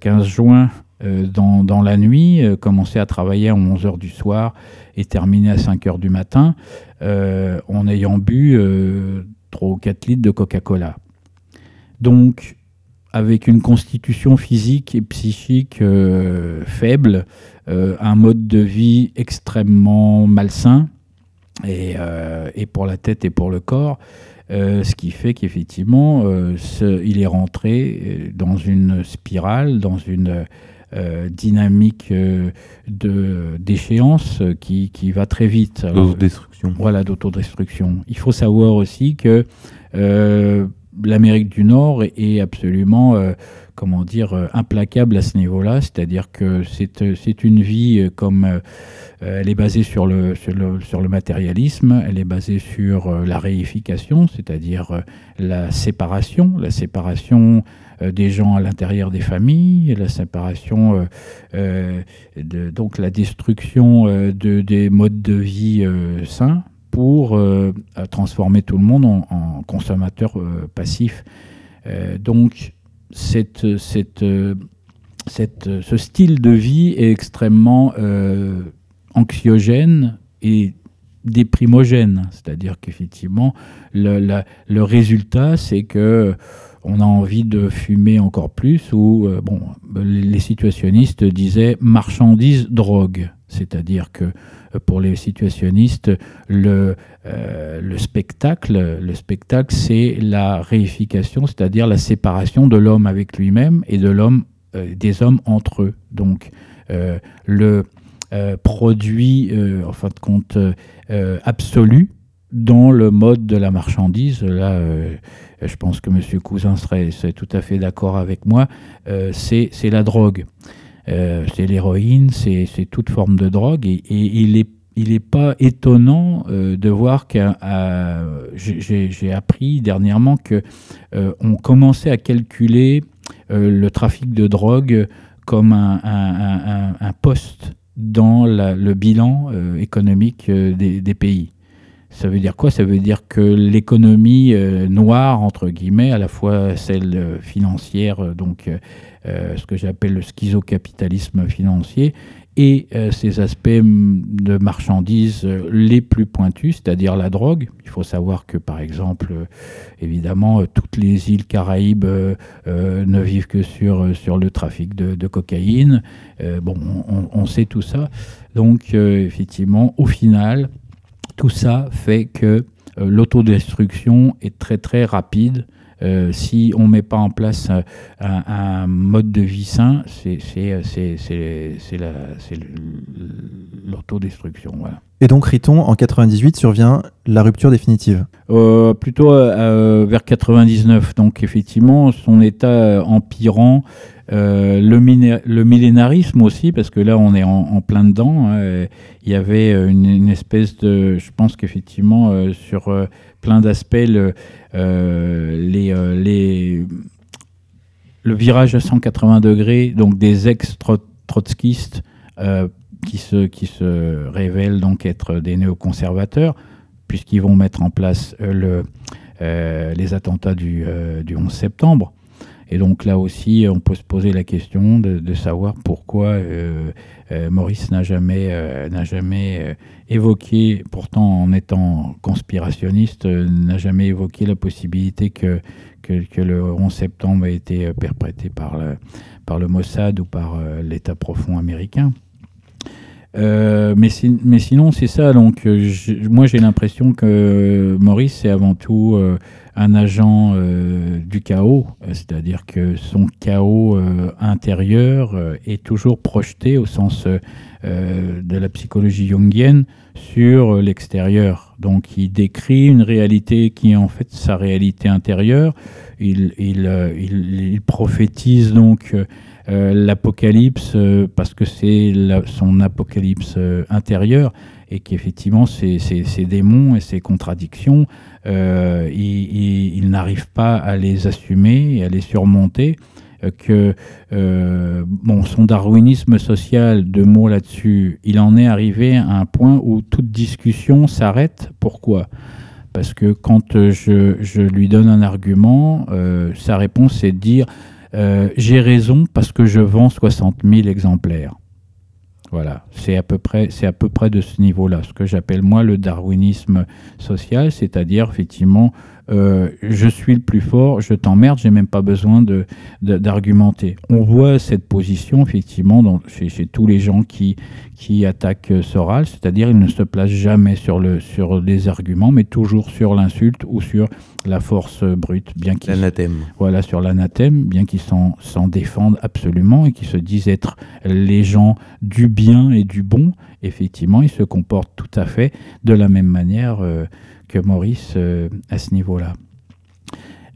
15 juin dans, dans la nuit, euh, commencer à travailler à 11 heures du soir et terminer à 5 heures du matin, euh, en ayant bu euh, 3 ou 4 litres de Coca-Cola. Donc, avec une constitution physique et psychique euh, faible, euh, un mode de vie extrêmement malsain, euh, et, pour la tête et pour le corps, ce qui fait qu'effectivement, il est rentré dans une spirale, dans une dynamique de d'échéance qui, qui, va très vite.
D'autodestruction.
Voilà, d'autodestruction. Il faut savoir aussi que l'Amérique du Nord est, absolument, euh, comment dire, euh, implacable à ce niveau-là. C'est-à-dire que c'est euh, une vie comme elle est basée sur le, sur le, sur, le, matérialisme, elle est basée sur la réification, c'est-à-dire la séparation, la séparation des gens à l'intérieur des familles, la séparation, de, donc la destruction de, des modes de vie sains pour euh, transformer tout le monde en, consommateur euh, passif. Euh, donc, ce style de vie est extrêmement anxiogène et déprimogène. C'est-à-dire qu'effectivement, le, résultat, c'est que on a envie de fumer encore plus, ou les situationnistes disaient marchandise drogue, c'est-à-dire que pour les situationnistes, le, euh, le spectacle, le spectacle, c'est la réification, c'est-à-dire la séparation de l'homme avec lui-même et euh, des hommes entre eux. Donc, euh, le produit, en fin de compte, absolu dans le mode de la marchandise. Là, je pense que M. Cousin serait tout à fait d'accord avec moi. c'est la drogue. Euh, c'est l'héroïne, c'est toute forme de drogue. Et, il n'est est pas étonnant euh, de voir que j'ai appris dernièrement que euh, on commençait à calculer le trafic de drogue comme un, poste dans le bilan économique des, pays. Ça veut dire quoi? Ça veut dire que l'économie noire, entre guillemets, à la fois celle financière, donc ce que j'appelle le schizocapitalisme financier, et euh, ces aspects de marchandises euh, les plus pointus, c'est-à-dire la drogue. Il faut savoir que, par exemple, évidemment, toutes les îles Caraïbes ne vivent que sur, sur le trafic de, cocaïne. bon, on, on, sait tout ça. Donc, effectivement, au final, tout ça fait que l'autodestruction est très très rapide euh, si on ne met pas en place un, mode de vie sain, c'est l'autodestruction. Voilà.
Et donc, Riton, en 98, survient la rupture définitive
euh, Plutôt euh, vers 99. Donc, effectivement, son état empirant. le, le, millénarisme aussi, parce que là on est en, plein dedans. Hein, il y avait une, une, espèce de, je pense qu'effectivement sur plein d'aspects, le, euh, les, euh, les, le virage à 180 degrés, donc des ex-trotskistes euh, qui, se, qui se révèlent donc être des néoconservateurs, puisqu'ils vont mettre en place le, les attentats du, du 11 septembre. Et donc là aussi, on peut se poser la question de, savoir pourquoi euh, euh, Maurice n'a jamais, euh, jamais évoqué, pourtant en étant conspirationniste, n'a jamais évoqué la possibilité que, que, le 11 septembre ait été perpétré par le, par le Mossad ou par l'État profond américain. mais, mais, sinon, c'est ça. Donc, moi, j'ai l'impression que Maurice, c'est avant tout un agent euh, du chaos, euh, c'est-à-dire que son chaos euh, intérieur est toujours projeté au sens de la psychologie jungienne sur l'extérieur. Donc il décrit une réalité qui est en fait sa réalité intérieure. Il, il, prophétise donc l'apocalypse parce que c'est son apocalypse intérieur et qu'effectivement ces, ces, démons et ces contradictions, euh, il, n'arrive pas à les assumer et à les surmonter, euh, que euh, son darwinisme social, deux mots là-dessus, il en est arrivé à un point où toute discussion s'arrête. Pourquoi? Parce que quand je, je, lui donne un argument, sa réponse est de dire j'ai raison parce que je vends 60 000 exemplaires. Voilà, c'est à peu près, c'est à peu près de ce niveau-là, ce que j'appelle moi le darwinisme social, c'est-à-dire effectivement euh, je suis le plus fort, je t'emmerde, j'ai même pas besoin de, de- d'argumenter. On voit cette position effectivement dans, chez, chez tous les gens qui, qui attaquent euh, Soral, c'est-à-dire ils ne se placent jamais sur, le, sur les arguments, mais toujours sur l'insulte ou sur la force euh, brute, bien qu'ils
L'anathème.
voilà, sur l'anathème, bien qu'ils s'en, s'en défendent absolument et qu'ils se disent être les gens du bien et du bon, effectivement, ils se comportent tout à fait de la même manière euh, Maurice euh, à ce niveau-là.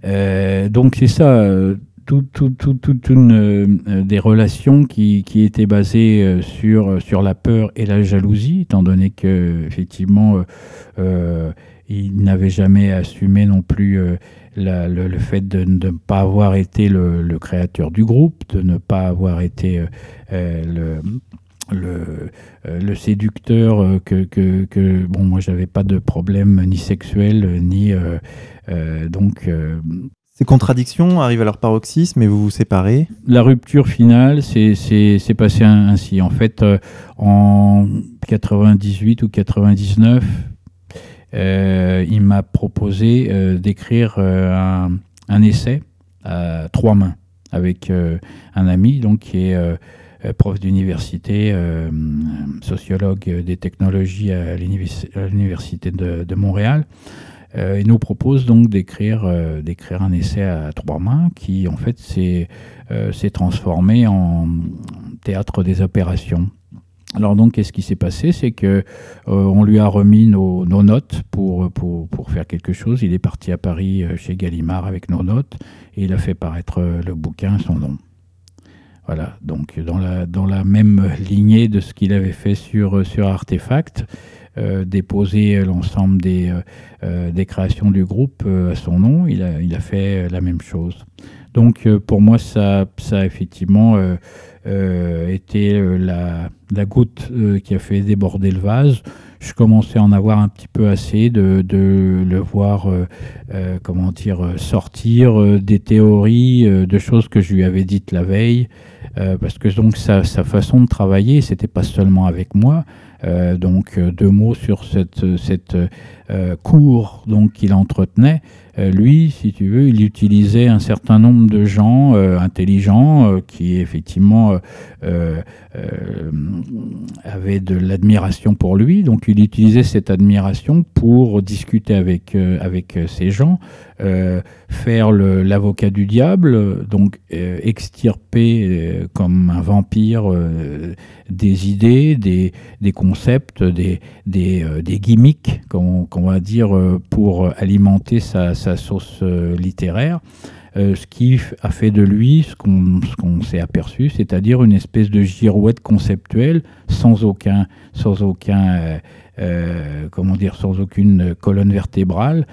Euh, donc c'est ça, euh, tout- tout- tout- toute une des relations qui, qui étaient basées sur, sur la peur et la jalousie, étant donné que effectivement il n'avait jamais assumé non plus le, fait de, ne pas avoir été le, créateur du groupe, de ne pas avoir été le, le, euh, le séducteur, euh, que, que, que- bon, moi j'avais pas de problème ni sexuel, ni euh, euh, donc euh,
Ces contradictions arrivent à leur paroxysme et vous vous séparez.
la rupture finale, c'est passé ainsi. En fait, en 98 ou 99, euh, il m'a proposé d'écrire un, un essai à trois mains avec un ami donc qui est prof d'université, euh, sociologue des technologies à l'univers- à l'université de, Montréal. Euh, il nous propose donc d'écrire euh, un essai à trois mains qui en fait s'est euh, transformé en théâtre des opérations. Alors donc, qu'est-ce qui s'est passé? C'est que euh, on lui a remis nos, notes pour, pour, faire quelque chose. Il est parti à Paris euh, chez Gallimard avec nos notes et il a fait paraître euh, le bouquin son nom. Voilà, donc dans la, dans la même lignée de ce qu'il avait fait sur, euh, sur Artefact, euh, déposer l'ensemble des, euh, des créations du groupe à son nom, il a, il a fait la même chose. Donc pour moi, ça, ça a effectivement été la, la goutte qui a fait déborder le vase. Je commençais à en avoir un petit peu assez de, de le voir, euh, euh, comment dire, euh, sortir des théories, de choses que je lui avais dites la veille, parce que donc sa, sa façon de travailler, c'était pas seulement avec moi. Donc deux mots sur cette, cette cour donc qu'il entretenait. Euh, lui, si tu veux, il utilisait un certain nombre de gens euh, intelligents euh, qui effectivement avaient de l'admiration pour lui. Donc il utilisait cette admiration pour discuter avec, avec ces gens, faire l'avocat du diable, donc extirper comme un vampire des idées, des, des concepts, des, des, des gimmicks, qu'on va dire, pour alimenter sa, sa sauce euh, littéraire. Euh, ce qui a fait de lui ce qu'on s'est aperçu, c'est-à-dire une espèce de girouette conceptuelle sans aucun, sans aucun, euh, comment dire, sans aucune colonne vertébrale,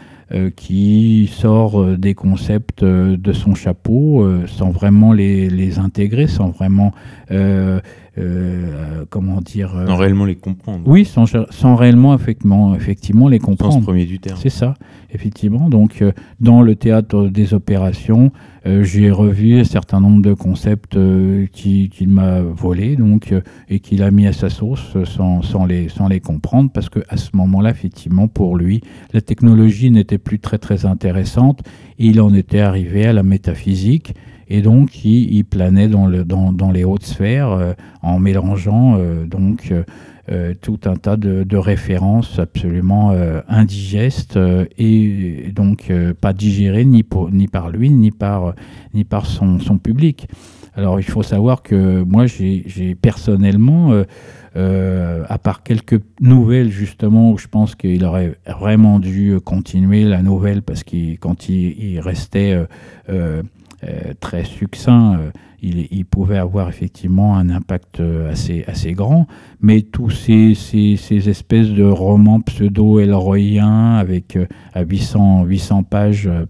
qui sort euh, des concepts euh, de son chapeau euh, sans vraiment les, les intégrer, sans vraiment, euh, euh, comment dire, euh,
Sans réellement les comprendre.
oui, sans, sans réellement effectivement, effectivement les
sens
comprendre.
premier du terme.
C'est ça, effectivement. Donc, euh, dans le théâtre des opérations, euh, j'ai revu un certain nombre de concepts euh, qui- qu'il m'a volés, donc, euh, et qu'il a mis à sa sauce euh, sans, sans les, sans les comprendre, parce que à ce moment-là, effectivement, pour lui, la technologie n'était plus très très intéressante. Il en était arrivé à la métaphysique. Et donc, il, planait dans, le, dans, dans les hautes sphères euh, en mélangeant euh, donc euh, tout un tas de, références absolument indigestes et, donc pas digérées ni, par lui ni par, son, public. Alors il faut savoir que moi j'ai personnellement, euh, euh, à part quelques nouvelles justement où je pense qu'il aurait vraiment dû continuer la nouvelle parce que quand il, restait euh, euh, euh, très succinct, euh, il, pouvait avoir effectivement un impact euh, assez, assez grand. Mais tous ces, ces, ces espèces de romans pseudo-elroyiens avec euh, à 800, 800 pages, euh,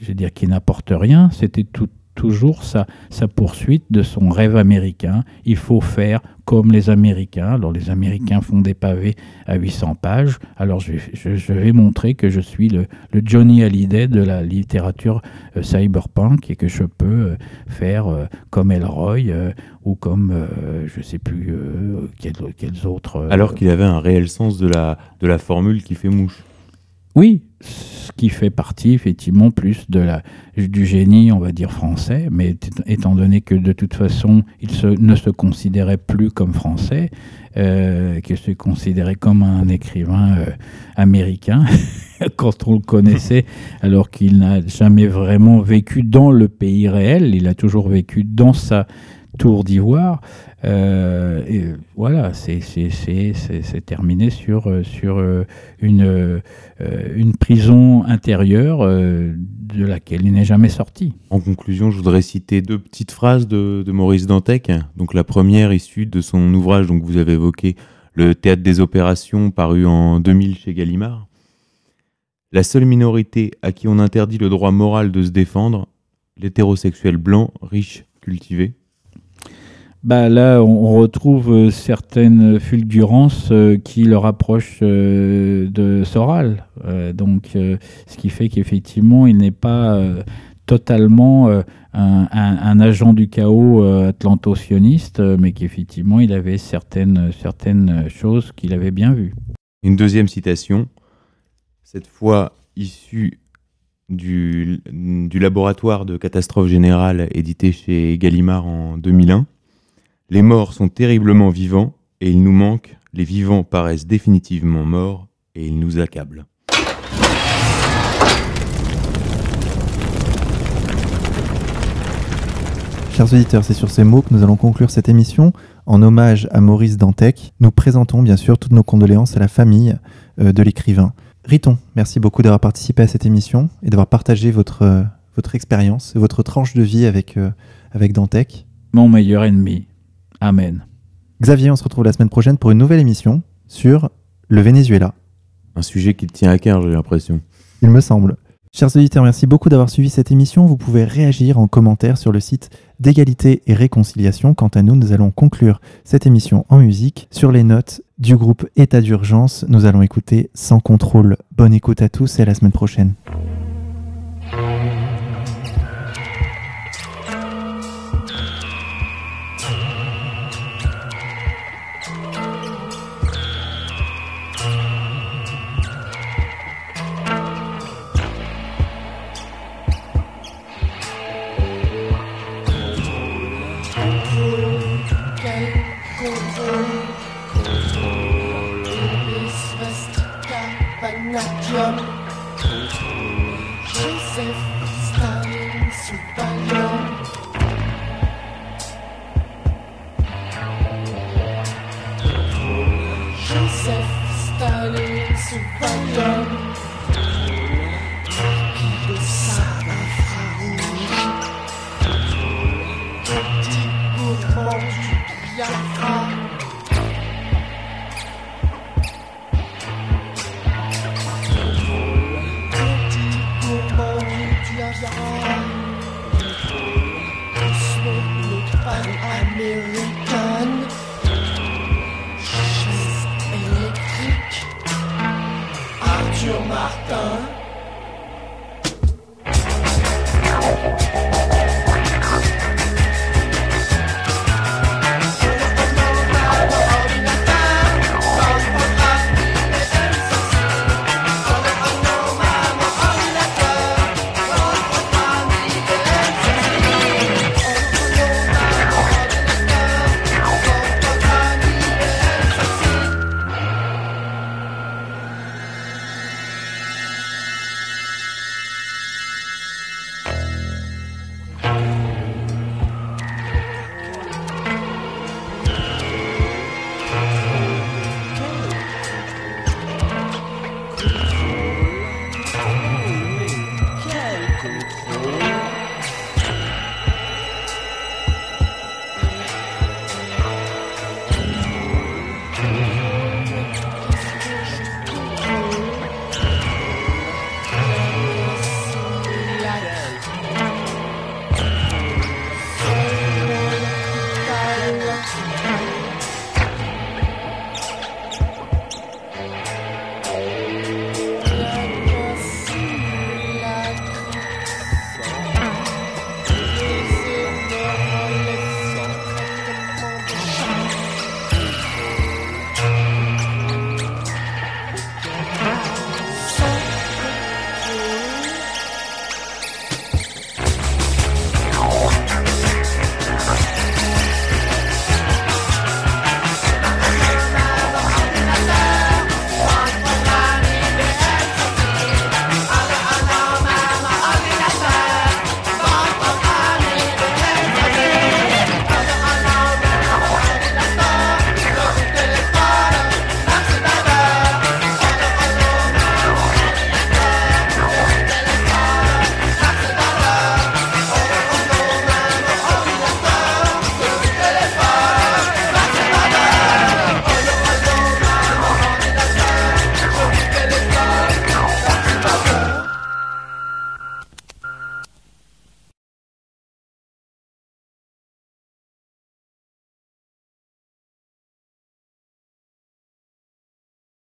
je veux dire, qui n'apportent rien, c'était toujours sa, sa poursuite de son rêve américain. Il faut faire comme les Américains. Alors les Américains font des pavés à 800 pages. Alors je, vais- montrer que je suis le, Johnny Hallyday de la littérature euh, cyberpunk et que je peux euh, faire euh, comme Elroy ou comme je sais plus quels, autres.
Alors qu'il avait un réel sens de la, de la formule qui fait mouche.
Oui, ce qui fait partie effectivement plus de la, du génie, on va dire français, mais étant donné que de toute façon, il se- ne se considérait plus comme français, euh, qu'il se considérait comme un écrivain euh, américain, [LAUGHS] quand on le connaissait, [LAUGHS] alors qu'il n'a jamais vraiment vécu dans le pays réel, il a toujours vécu dans sa d'ivoire. Euh, et voilà, c'est terminé sur, euh, euh, une, prison intérieure de laquelle il n'est jamais sorti.
En conclusion, je voudrais citer deux petites phrases de, de Maurice Dantec. Donc la première issue de son ouvrage, donc vous avez évoqué le théâtre des opérations, paru en 2000 chez Gallimard. La seule minorité à qui on interdit le droit moral de se défendre, l'hétérosexuel blanc, riche, cultivé.
Bah là, on retrouve euh, certaines fulgurances euh, qui le rapprochent euh, de Soral. Donc, ce qui fait qu'effectivement, il n'est pas totalement un, agent du chaos atlanto-sioniste, mais qu'effectivement, il avait certaines, certaines choses qu'il avait bien vues.
Une deuxième citation, cette fois issue du, du laboratoire de catastrophe générale édité chez Gallimard en 2001. Les morts sont terriblement vivants et il nous manque, les vivants paraissent définitivement morts et ils nous accablent.
Chers auditeurs, c'est sur ces mots que nous allons conclure cette émission. En hommage à Maurice Dantec, nous présentons bien sûr toutes nos condoléances à la famille euh, de l'écrivain. Riton, merci beaucoup d'avoir participé à cette émission et d'avoir partagé votre, euh, votre expérience, votre tranche de vie avec, euh, avec Dantec.
Mon meilleur ennemi. Amen.
Xavier, on se retrouve la semaine prochaine pour une nouvelle émission sur le Venezuela,
Un sujet qui te tient à cœur, j'ai l'impression.
il me semble. Chers auditeurs, merci beaucoup d'avoir suivi cette émission. Vous pouvez réagir en commentaire sur le site d'égalité et réconciliation. Quant à nous, nous allons conclure cette émission en musique. Sur les notes du groupe État d'urgence, nous allons écouter Sans contrôle. Bonne écoute à tous et à la semaine prochaine.